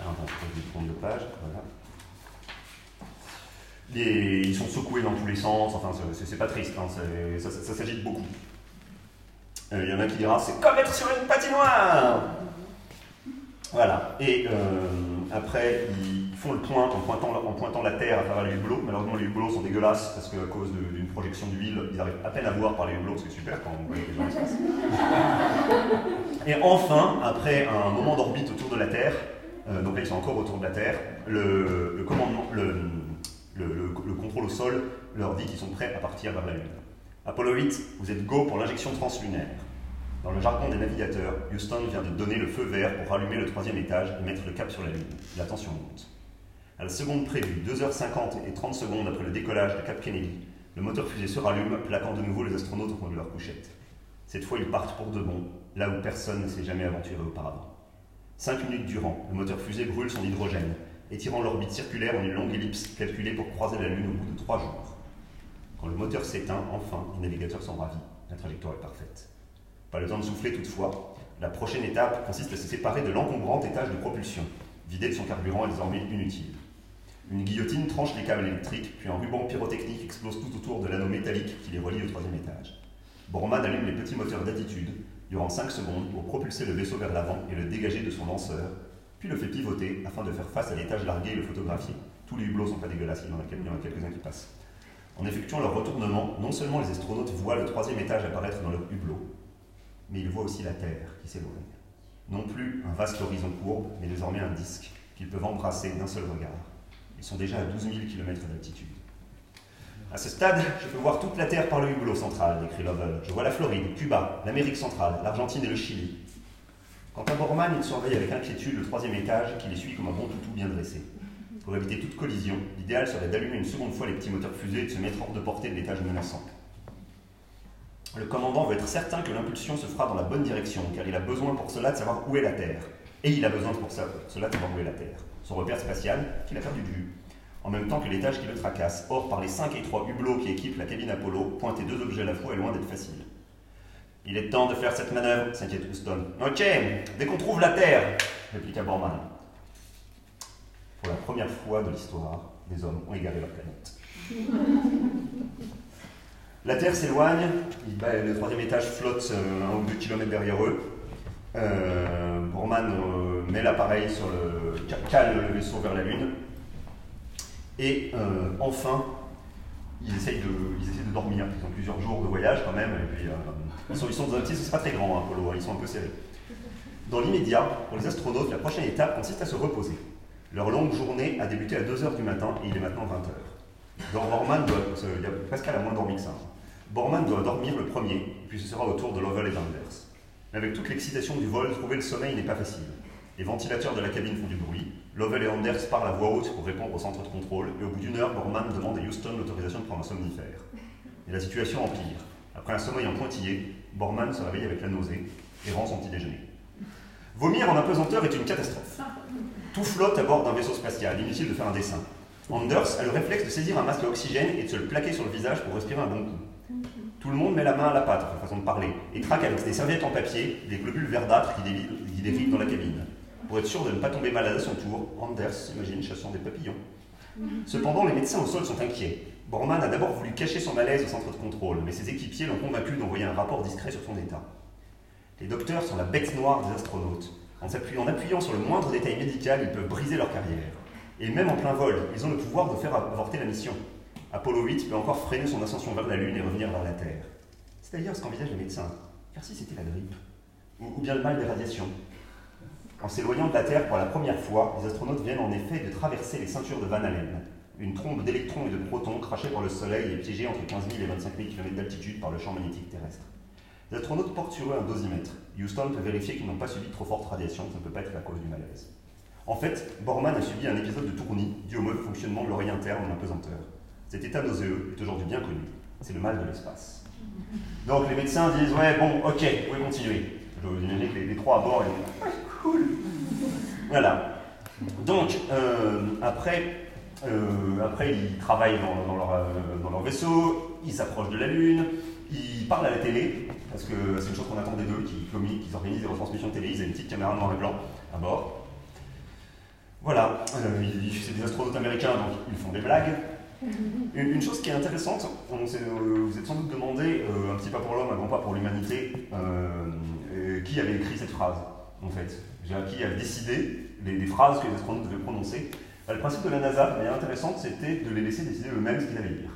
Alors, vais prendre de page. Voilà. Ils sont secoués dans tous les sens, enfin, c'est- pas triste, hein, ça, ça- ça s'agite beaucoup. Euh, Il y en a qui dira c'est comme être sur une patinoire Voilà. Et euh, après, ils font le point en pointant, en pointant la Terre à travers les hublots. Malheureusement, les hublots sont dégueulasses parce qu'à cause d'une projection d'huile, ils arrivent à peine à voir par les hublots, c'est super quand on voit les gens l'espace. Et enfin, après un moment d'orbite autour de la Terre, euh, donc là ils sont encore autour de la Terre, le, le commandement, le- le contrôle au sol leur dit qu'ils sont prêts à partir vers la Lune. Apollo 8, vous êtes go pour l'injection translunaire. Dans le jargon des navigateurs, Houston vient de donner le feu vert pour rallumer le troisième étage et mettre le cap sur la Lune. La tension monte. À la seconde prévue, 2h50 et 30 secondes après le décollage de Cap Kennedy, le moteur fusée se rallume, plaquant de nouveau les astronautes au coin de leur couchette. Cette fois, ils partent pour de bon, là où personne ne s'est jamais aventuré auparavant. Cinq minutes durant, le moteur fusée brûle son hydrogène, étirant l'orbite circulaire en une longue ellipse calculée pour croiser la Lune au bout de trois jours. Quand le moteur s'éteint, enfin, les navigateurs sont ravis. La trajectoire est parfaite. Pas le temps de souffler toutefois. La prochaine étape consiste à se séparer de l'encombrant étage de propulsion. Vider de son carburant est désormais inutile. Une guillotine tranche les câbles électriques, puis un ruban pyrotechnique explose tout autour de l'anneau métallique qui les relie au troisième étage. Borman allume les petits moteurs d'attitude durant 5 secondes pour propulser le vaisseau vers l'avant et le dégager de son lanceur, puis le fait pivoter afin de faire face à l'étage largué et le photographier. Tous les hublots sont pas dégueulasses, il y en a quelques-uns qui passent. En effectuant leur retournement, non seulement les astronautes voient le troisième étage apparaître dans leur hublot, mais ils voient aussi la Terre qui s'éloigne. Non plus un vaste horizon courbe, mais désormais un disque qu'ils peuvent embrasser d'un seul regard. Ils sont déjà à 12 000 km d'altitude. À ce stade, je peux voir toute la Terre par le hublot central, décrit Lovell. Je vois la Floride, Cuba, l'Amérique centrale, l'Argentine et le Chili. Quant à Borman, il surveille avec inquiétude le troisième étage qui les suit comme un bon toutou bien dressé. Pour éviter toute collision, l'idéal serait d'allumer une seconde fois les petits moteurs fusées et de se mettre hors de portée de l'étage menaçant. Le commandant veut être certain que l'impulsion se fera dans la bonne direction, car il a besoin pour cela de savoir où est la Terre. Et il a besoin pour cela de savoir où est la Terre. Son repère spatial, qu'il a perdu de vue. En même temps que l'étage qui le tracasse. Or, par les cinq étroits hublots qui équipent la cabine Apollo, pointer deux objets à la fois est loin d'être facile. Il est temps de faire cette manœuvre, s'inquiète Houston. Ok, dès qu'on trouve la Terre, répliqua Borman. Pour la première fois de l'histoire, les hommes ont égaré leur planète. La Terre s'éloigne, le troisième étage flotte euh, un ou deux kilomètres derrière eux. Euh, Borman euh, met l'appareil sur le. ca- cale le vaisseau vers la Lune. Et euh, enfin, ils essayent, de, ils essayent de dormir. Ils ont plusieurs jours de voyage quand même. Et puis, euh, ils, sont, ils sont dans un petit, c'est pas très grand, hein, Apollo, hein, ils sont un peu serrés. Dans l'immédiat, pour les astronautes, la prochaine étape consiste à se reposer. Leur longue journée a débuté à 2h du matin et il est maintenant 20h. Donc Borman doit, Pascal a moins dormi que ça. Borman doit dormir le premier, puis ce sera au tour de Lovell et d'Anders. Avec toute l'excitation du vol, trouver le sommeil n'est pas facile. Les ventilateurs de la cabine font du bruit, Lovell et Anders parlent à voix haute pour répondre au centre de contrôle, et au bout d'une heure, Borman demande à Houston l'autorisation de prendre un somnifère. Et la situation empire. Après un sommeil en pointillé, Borman se réveille avec la nausée et rend son petit déjeuner. Vomir en apesanteur est une catastrophe. Tout flotte à bord d'un vaisseau spatial, inutile de faire un dessin. Anders a le réflexe de saisir un masque à oxygène et de se le plaquer sur le visage pour respirer un bon coup. Tout le monde met la main à la pâte, enfin, façon de parler, et traque avec des serviettes en papier des globules verdâtres qui dérivent, qui dérivent dans la cabine. Pour être sûr de ne pas tomber malade à son tour, Anders s'imagine chassant des papillons. Cependant, les médecins au sol sont inquiets. Borman a d'abord voulu cacher son malaise au centre de contrôle, mais ses équipiers l'ont convaincu d'envoyer un rapport discret sur son état. Les docteurs sont la bête noire des astronautes. En en appuyant sur le moindre détail médical, ils peuvent briser leur carrière. Et même en plein vol, ils ont le pouvoir de faire avorter la mission. Apollo 8 peut encore freiner son ascension vers la Lune et revenir vers la Terre. C'est d'ailleurs ce qu'envisagent les médecins. Car si c'était la grippe, ou, bien le mal des radiations, en s'éloignant de la Terre pour la première fois, les astronautes viennent en effet de traverser les ceintures de Van Allen, une trombe d'électrons et de protons crachés par le Soleil et piégés entre 15 000 et 25 000 km d'altitude par le champ magnétique terrestre. Les astronautes portent sur eux un dosimètre. Houston peut vérifier qu'ils n'ont pas subi trop forte radiation, ça ne peut pas être la cause du malaise. En fait, Borman a subi un épisode de tournis dû au mauvais fonctionnement de l'oreille interne en apesanteur. Cet état nauséeux est aujourd'hui bien connu. C'est le mal de l'espace. Donc les médecins disent Ouais, bon, ok, vous pouvez continuer. Je vous que les, trois à bord, ils Ouais, cool Voilà. Donc, euh, après, euh, après, ils travaillent dans, leur, euh, dans leur vaisseau, ils s'approchent de la Lune, ils parlent à la télé, parce que c'est une chose qu'on attendait d'eux, qu'ils communiquent, qu'ils organisent des retransmissions de télé, ils ont une petite caméra noir et blanc à bord. Voilà, c'est des astronautes américains, donc ils font des blagues. Une, chose qui est intéressante, euh, vous êtes sans doute demandé, euh, un petit pas pour l'homme, un grand pas pour l'humanité, euh, qui avait écrit cette phrase, en fait? Qui avait décidé les, phrases que les astronautes devaient prononcer. Le principe de la NASA, de manière intéressante, c'était de les laisser décider eux-mêmes ce qu'ils allaient dire.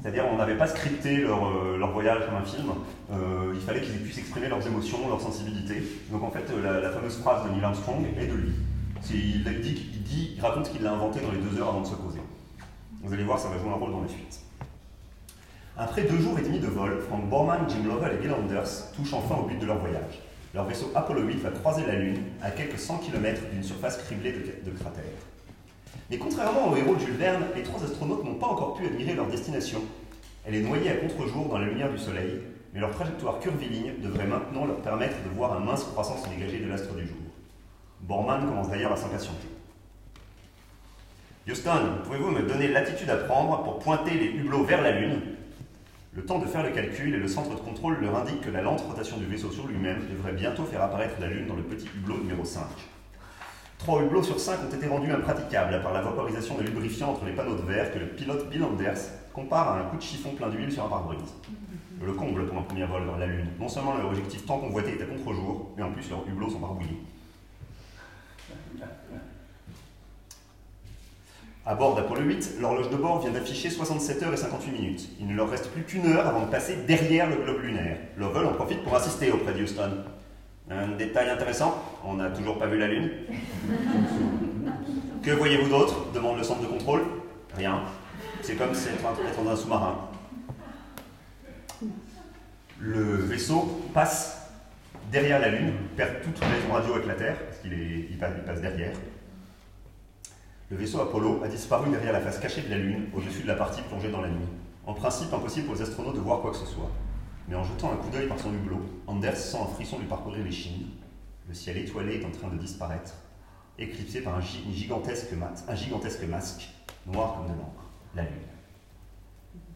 C'est-à-dire, on n'avait pas scripté leur, voyage comme un film, il fallait qu'ils puissent exprimer leurs émotions, leurs sensibilités. Donc en fait, la, fameuse phrase de Neil Armstrong est de lui. Il, dit, il, dit, il raconte qu'il l'a inventé dans les deux heures avant de se poser. Vous allez voir, ça va jouer un rôle dans la suite. Après deux jours et demi de vol, Frank Borman, Jim Lovell et Bill Anders touchent enfin au but de leur voyage. Leur vaisseau Apollo 8 va croiser la Lune à quelques 100 km d'une surface criblée de, cratères. Mais contrairement au héros de Jules Verne, les trois astronautes n'ont pas encore pu admirer leur destination. Elle est noyée à contre-jour dans la lumière du Soleil, mais leur trajectoire curviligne devrait maintenant leur permettre de voir un mince croissant se dégager de l'astre du jour. Borman commence d'ailleurs à s'impatienter. Houston, pouvez-vous me donner l'attitude à prendre pour pointer les hublots vers la Lune? Le temps de faire le calcul et le centre de contrôle leur indique que la lente rotation du vaisseau sur lui-même devrait bientôt faire apparaître la Lune dans le petit hublot numéro 5. Trois hublots sur cinq ont été rendus impraticables par la vaporisation de lubrifiant entre les panneaux de verre que le pilote Bill Anders compare à un coup de chiffon plein d'huile sur un pare-brise. Le comble pour un premier vol vers la Lune. Non seulement leur objectif tant convoité est à contre-jour, mais en plus leurs hublots sont barbouillés. À bord d'Apollo 8, l'horloge de bord vient d'afficher 67 heures et 58 minutes. Il ne leur reste plus qu'une heure avant de passer derrière le globe lunaire. Lovell en profite pour assister auprès de Houston. Un détail intéressant, on n'a toujours pas vu la Lune. que voyez-vous d'autre? demande le centre de contrôle. Rien. C'est comme être dans un sous-marin. Le vaisseau passe derrière la Lune, perd toute relation radio avec la Terre, parce qu'il passe derrière. Le vaisseau Apollo a disparu derrière la face cachée de la Lune, au-dessus de la partie plongée dans la nuit. En principe, impossible les astronautes de voir quoi que ce soit. Mais en jetant un coup d'œil par son hublot, Anders sent un frisson lui parcourir les chines. Le ciel étoilé est en train de disparaître, éclipsé par un, gigantesque, masque, noir comme de l'encre, la Lune.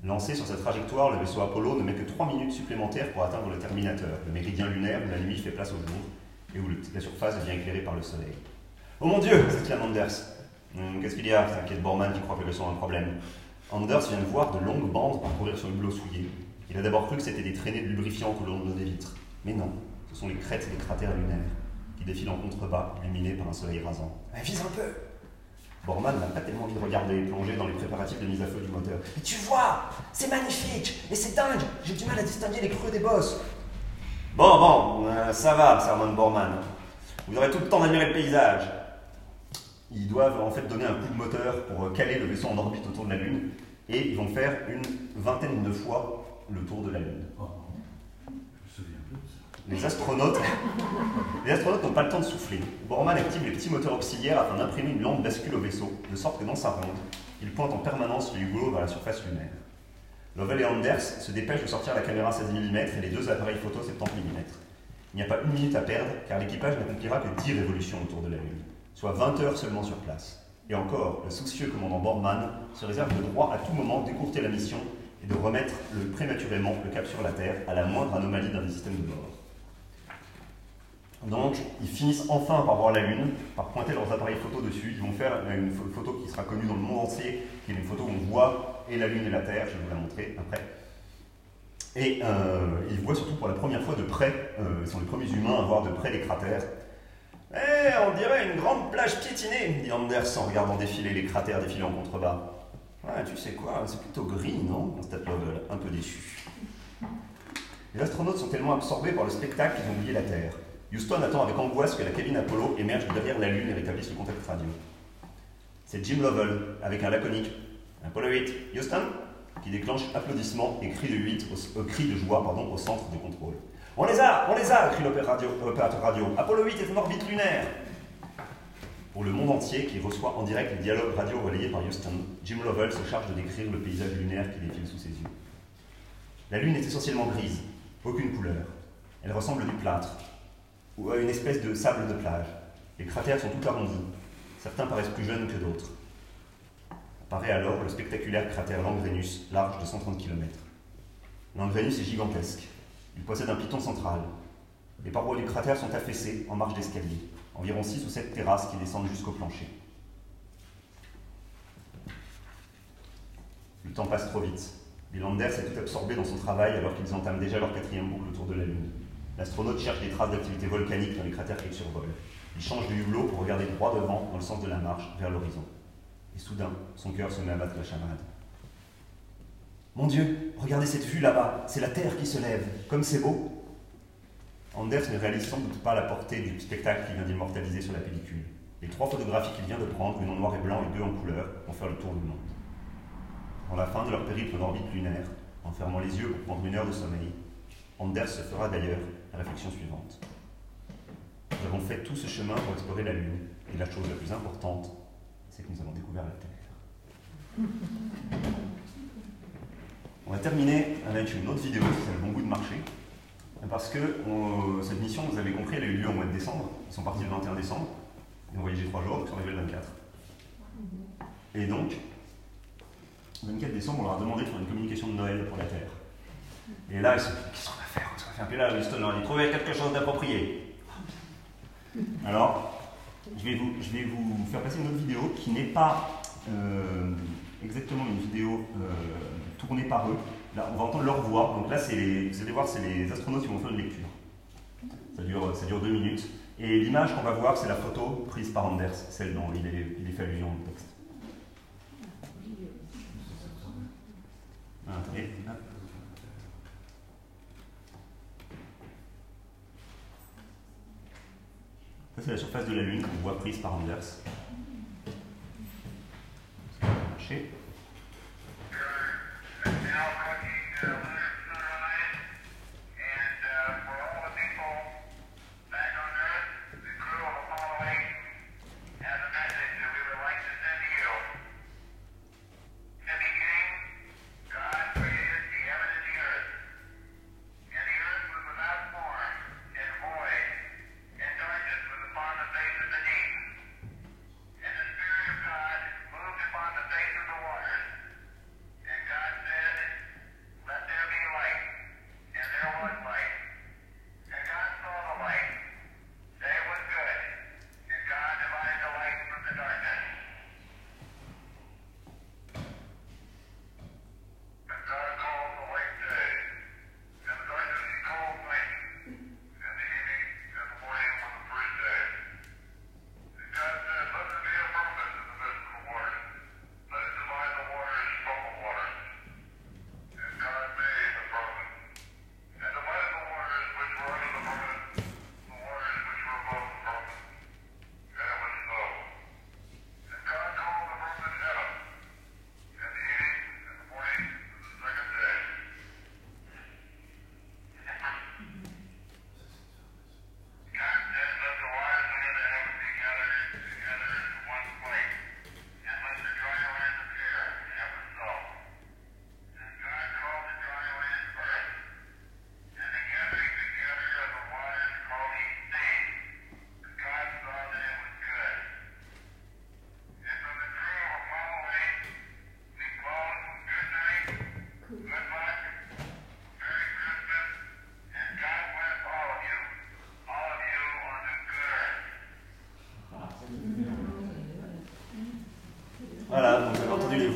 Lancé sur sa trajectoire, le vaisseau Apollo ne met que 3 minutes supplémentaires pour atteindre le terminateur, le méridien lunaire où la nuit fait place au jour et où la surface devient éclairée par le soleil. Oh mon Dieu s'exclame Anders. Hum, Qu'est-ce qu'il y a? S'inquiète Borman qui croit que le vaisseau a un problème. Anders vient de voir de longues bandes parcourir son hublot souillé. Il a d'abord cru que c'était des traînées de lubrifiant que l'on des vitres. Mais non, ce sont les crêtes des cratères lunaires qui défilent en contrebas, illuminés par un soleil rasant. Mais vise un peu Borman n'a pas tellement envie de regarder, plongé dans les préparatifs de mise à feu du moteur. Mais tu vois C'est magnifique Mais c'est dingue J'ai du mal à distinguer les creux des bosses. Bon, bon, euh, ça va, sermonne Borman. Vous aurez tout le temps d'admirer le paysage. Ils doivent en fait donner un coup de moteur pour euh, caler le vaisseau en orbite autour de la Lune. Et ils vont faire une vingtaine de fois le tour de la Lune. Oh, je me souviens plus de ça. Les astronautes, les astronautes n'ont pas le temps de souffler. Borman active les petits moteurs auxiliaires afin d'imprimer une lampe bascule au vaisseau, de sorte que dans sa ronde, il pointe en permanence le hublot vers la surface lunaire. Lovell et Anders se dépêchent de sortir la caméra 16 mm et les deux appareils photo 70 mm. Il n'y a pas une minute à perdre, car l'équipage n'accomplira que 10 révolutions autour de la Lune, soit 20 heures seulement sur place. Et encore, le soucieux commandant Borman se réserve le droit à tout moment d'écourter la mission et de remettre prématurément le cap sur la Terre à la moindre anomalie d'un des systèmes de bord. Donc, ils finissent enfin par voir la Lune, par pointer leurs appareils photo dessus. Ils vont faire une pho- photo qui sera connue dans le monde entier, qui est une photo où on voit et la Lune et la Terre. Je vais vous la montrer après. Et euh, ils voient surtout pour la première fois de près, euh, ils sont les premiers humains à voir de près les cratères. Eh, on dirait une grande plage piétinée, dit Anders en regardant défiler les cratères défiler en contrebas. Ouais, tu sais quoi, c'est plutôt gris, non constate Lovell, un peu déçu. Les astronautes sont tellement absorbés par le spectacle qu'ils ont oublié la Terre. Houston attend avec angoisse que la cabine Apollo émerge de derrière la Lune et rétablisse le contact radio. C'est Jim Lovell, avec un laconique Apollo 8, Houston qui déclenche applaudissements et cris de, 8 au, euh, de joie au centre de contrôle. On les a, on les a, crie l'opérateur radio. Apollo 8 est en orbite lunaire. Pour le monde entier qui reçoit en direct les dialogues radio relayés par Houston, Jim Lovell se charge de décrire le paysage lunaire qui défile sous ses yeux. La Lune est essentiellement grise, aucune couleur. Elle ressemble du plâtre, ou à une espèce de sable de plage. Les cratères sont tout arrondis. Certains paraissent plus jeunes que d'autres. Apparaît alors le spectaculaire cratère Langrenus, large de 130 km. Langrenus est gigantesque. Il possède un piton central. Les parois du cratère sont affaissées en marge d'escalier, environ 6 ou 7 terrasses qui descendent jusqu'au plancher. Le temps passe trop vite. Bill Anders est tout absorbé dans son travail alors qu'ils entament déjà leur quatrième boucle autour de la Lune. L'astronaute cherche des traces d'activité volcanique dans les cratères qu'il survole. Il change de hublot pour regarder droit devant, dans le sens de la marche, vers l'horizon. Et soudain, son cœur se met à battre la chamade. Mon Dieu, regardez cette vue là-bas, c'est la Terre qui se lève, comme c'est beau. Anders ne réalise sans doute pas la portée du spectacle qu'il vient d'immortaliser sur la pellicule. Les trois photographies qu'il vient de prendre, une en noir et blanc et deux en couleur, vont faire le tour du monde. Dans la fin de leur périple d'orbite lunaire, en fermant les yeux pour prendre une heure de sommeil, Anders se fera d'ailleurs la réflexion suivante. Nous avons fait tout ce chemin pour explorer la Lune, et la chose la plus importante, c'est que nous avons découvert la Terre. On va terminer avec une autre vidéo qui s'appelle Bon goût de marché. Parce que cette mission, vous avez compris, elle a eu lieu au mois de décembre. Ils sont partis le 21 décembre. Ils ont voyagé trois jours, ils sont arrivés le 24. Et donc, le 24 décembre, on leur a demandé de faire une communication de Noël pour la Terre. Et là, ils se sont dit, qu'est-ce qu'on va faire? Qu'est-ce qu'on va faire Puis là, Houston leur a dit, trouvez quelque chose d'approprié. Alors, je vais, vous, je vais vous faire passer une autre vidéo qui n'est pas euh, exactement une vidéo euh, tournée par eux. Là, on va entendre leur voix. Donc là, les, vous allez voir, c'est les astronautes qui vont faire une lecture. Ça dure, ça dure deux minutes. Et l'image qu'on va voir, c'est la photo prise par Anders, celle dont il est, fait allusion au texte. Ah. Ça, c'est la surface de la Lune qu'on voit prise par Anders. Ça marcher.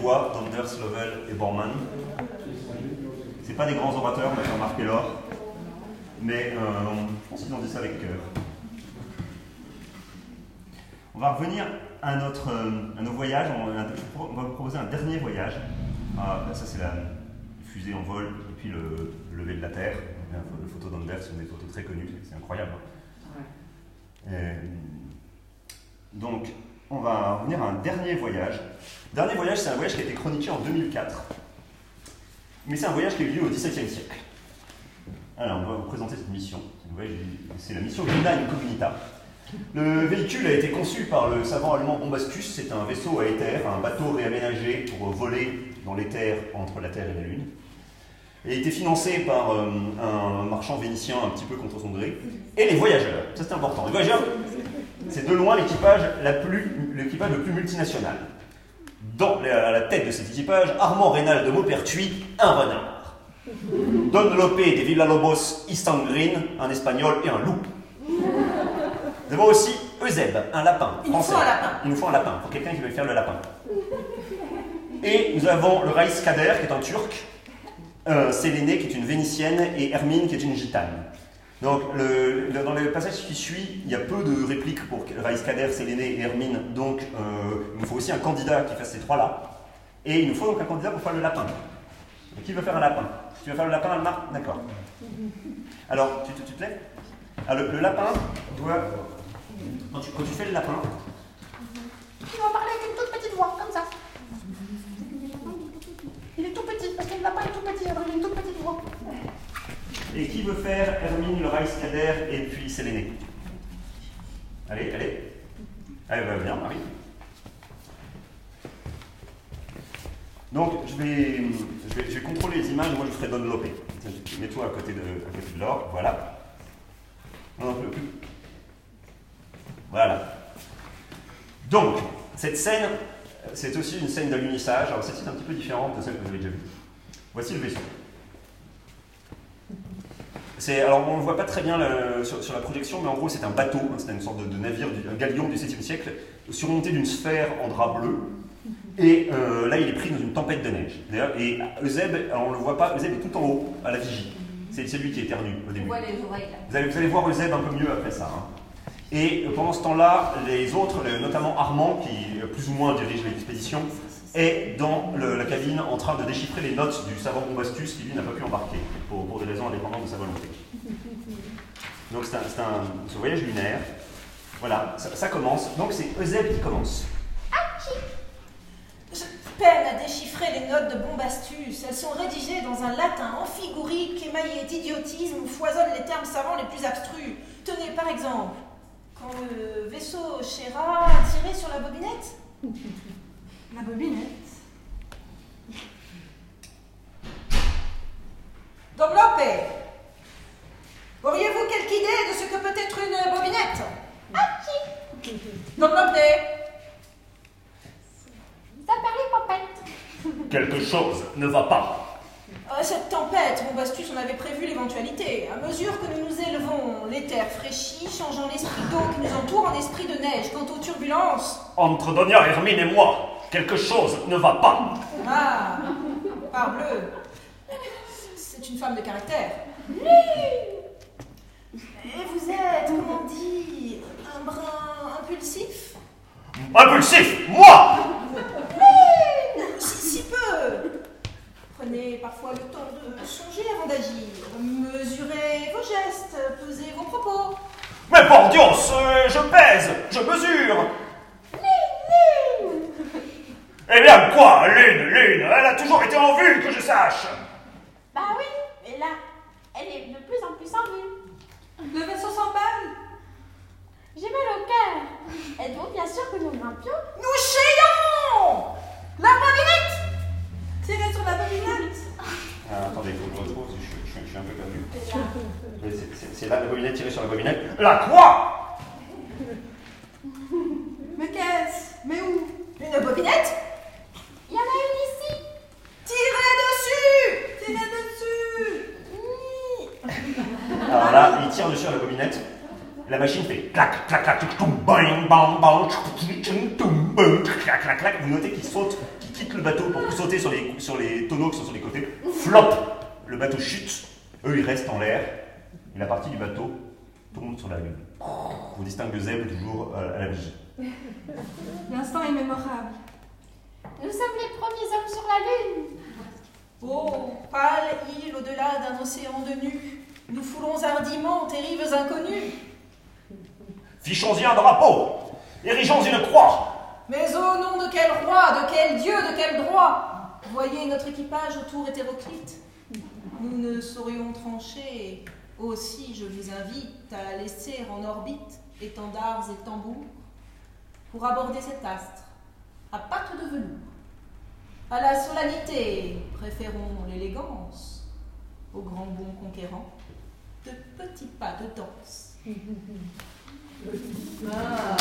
Voix d'Anders, Lovell et Bormann. C'est pas des grands orateurs, fait remarquer l'or, mais euh, je pense qu'ils ont dit ça avec cœur. On va revenir à, notre, euh, à nos voyages. On, va vous proposer un dernier voyage. Ah, là, ça, c'est la fusée en vol et puis le, le lever de la Terre. Les photos d'Anvers sont des photos très connues. C'est incroyable. hein. Euh, donc, on va revenir à un dernier voyage. Dernier voyage, c'est un voyage qui a été chroniqué en 2004. Mais c'est un voyage qui a eu lieu au XVIIe siècle. Alors, on va vous présenter cette mission. C'est la mission Luna Incognita. Le véhicule a été conçu par le savant allemand Bombastus. C'est un vaisseau à éther, un bateau réaménagé pour voler dans l'éther entre la Terre et la Lune. Il a été financé par euh, un marchand vénitien un petit peu contre son gré. Et les voyageurs, ça c'est important. Les voyageurs, c'est de loin l'équipage le plus multinational. Dans, à la tête de cet équipage, Armand Rénal de Maupertuis, un renard. Don Lope de Villalobos Istangrin, un espagnol et un loup. Nous avons aussi Euseb, un lapin. Il nous français. faut un lapin. Il nous faut un lapin, pour quelqu'un qui veut faire le lapin. Et nous avons le Reis Kader, qui est un turc, euh, Séléné, qui est une vénitienne, et Hermine, qui est une gitane. Donc, le- dans le passage qui suit, il y a peu de répliques pour Reis Kader, Séléné et Hermine. Donc, euh, il nous faut aussi un candidat qui fasse ces trois-là. Et il nous faut donc un candidat pour faire le lapin. Et qui veut faire un lapin Tu veux faire le lapin, Almar D'accord. Alors, tu, te- lèves Alors, le, lapin doit. Quand tu, fais le lapin, Il va parler avec une toute petite voix, comme ça. Il est tout petit, parce que le lapin est tout petit, il a une toute petite voix. Et qui veut faire Hermine, le Reis Kader et puis Séléné Allez, allez. Allez, va bien, Marie. Donc, je vais, je, vais, contrôler les images, moi je ferai Don Lopé. Mets-toi à côté de, à côté de l'or, voilà. Non, peu plus. Voilà. Donc, cette scène, c'est aussi une scène d'alunissage. Alors, cette scène est un petit peu différente de celle que vous avez déjà vue. Voici le vaisseau. Alors on ne voit pas très bien le- sur, sur la projection, mais en gros c'est un bateau, hein, c'est une sorte de, de navire, du, un galion du 7e siècle, surmonté d'une sphère en drap bleu. Et euh, là il est pris dans une tempête de neige. D'ailleurs, et Euseb, alors, on ne le voit pas, Euseb est tout en haut, à la vigie. C'est, c'est lui qui éternue au On début. voit les oreilles là. Vous allez, vous allez voir Euseb un peu mieux après ça. hein. Et pendant ce temps-là, les autres, le- notamment Armand, qui plus ou moins dirige l'expédition, est dans le- la cabine en train de déchiffrer les notes du savant Bombastus qui lui n'a pas pu embarquer pour, pour des raisons indépendantes de sa volonté. Donc c'est un, ce voyage lunaire. Voilà, ça, ça commence. Donc c'est Euseb qui commence. Je peine à déchiffrer les notes de Bombastus. Elles sont rédigées dans un latin amphigorique émaillé d'idiotisme où foisonnent les termes savants les plus abstrus. Tenez par exemple, quand le vaisseau Chéra a tiré sur la bobinette. La bobinette. Domlope, auriez-vous quelque idée de ce que peut être une bobinette? Domlope, Ça parlait popette. Quelque chose ne va pas. Euh, cette tempête, Bombastus en avait prévu l'éventualité. À mesure que nous nous élevons, l'éther fraîchit, changeant l'esprit d'eau qui nous entoure en esprit de neige. Quant aux turbulences, Entre Donia, Hermine et moi, quelque chose ne va pas. ah, parbleu, c'est une femme de caractère. Et vous êtes, comment on dit, un brin impulsif? Impulsif, moi si, si peu Prenez parfois le temps de songer avant d'agir. Mesurez vos gestes, pesez vos propos. Mais por Dios, euh, je pèse, je mesure. Eh bien quoi, Lune, Lune, elle a toujours été en vue, que je sache. Bah oui, et là, elle est de plus en plus en vue. Le vaisseau s'emballe J'ai mal au cœur. Êtes-vous bien sûr que nous grimpions? Nous chayons La bobinette Tirez sur la bobinette Ah, attendez, il faut que je retrouve, je, suis- je suis- je suis un peu perdu. Mais C'est là la bobinette tirée sur la bobinette. La quoi? Vous notez qu'il saute, qu'il quitte le bateau pour sauter sur les, sur les tonneaux qui sont sur les côtés. Flop Le bateau chute. Eux, ils restent en l'air. Et la partie du bateau tombe sur la lune. Vous distinguez Zeb toujours euh, à la vigie. L'instant est mémorable. Nous sommes les premiers hommes sur la Lune. Oh, pâle île au-delà d'un océan de nus, nous foulons hardiment tes rives inconnues. Fichons-y un drapeau, érigeons une croix. Mais au nom de quel roi, de quel dieu, de quel droit Voyez notre équipage autour hétéroclite? Nous ne saurions trancher. Aussi, je vous invite à laisser en orbite étendards et tambours pour aborder cet astre à pattes de velours. À la solennité, préférons l'élégance. Au grand bond conquérant, de petits pas de danse. Wow.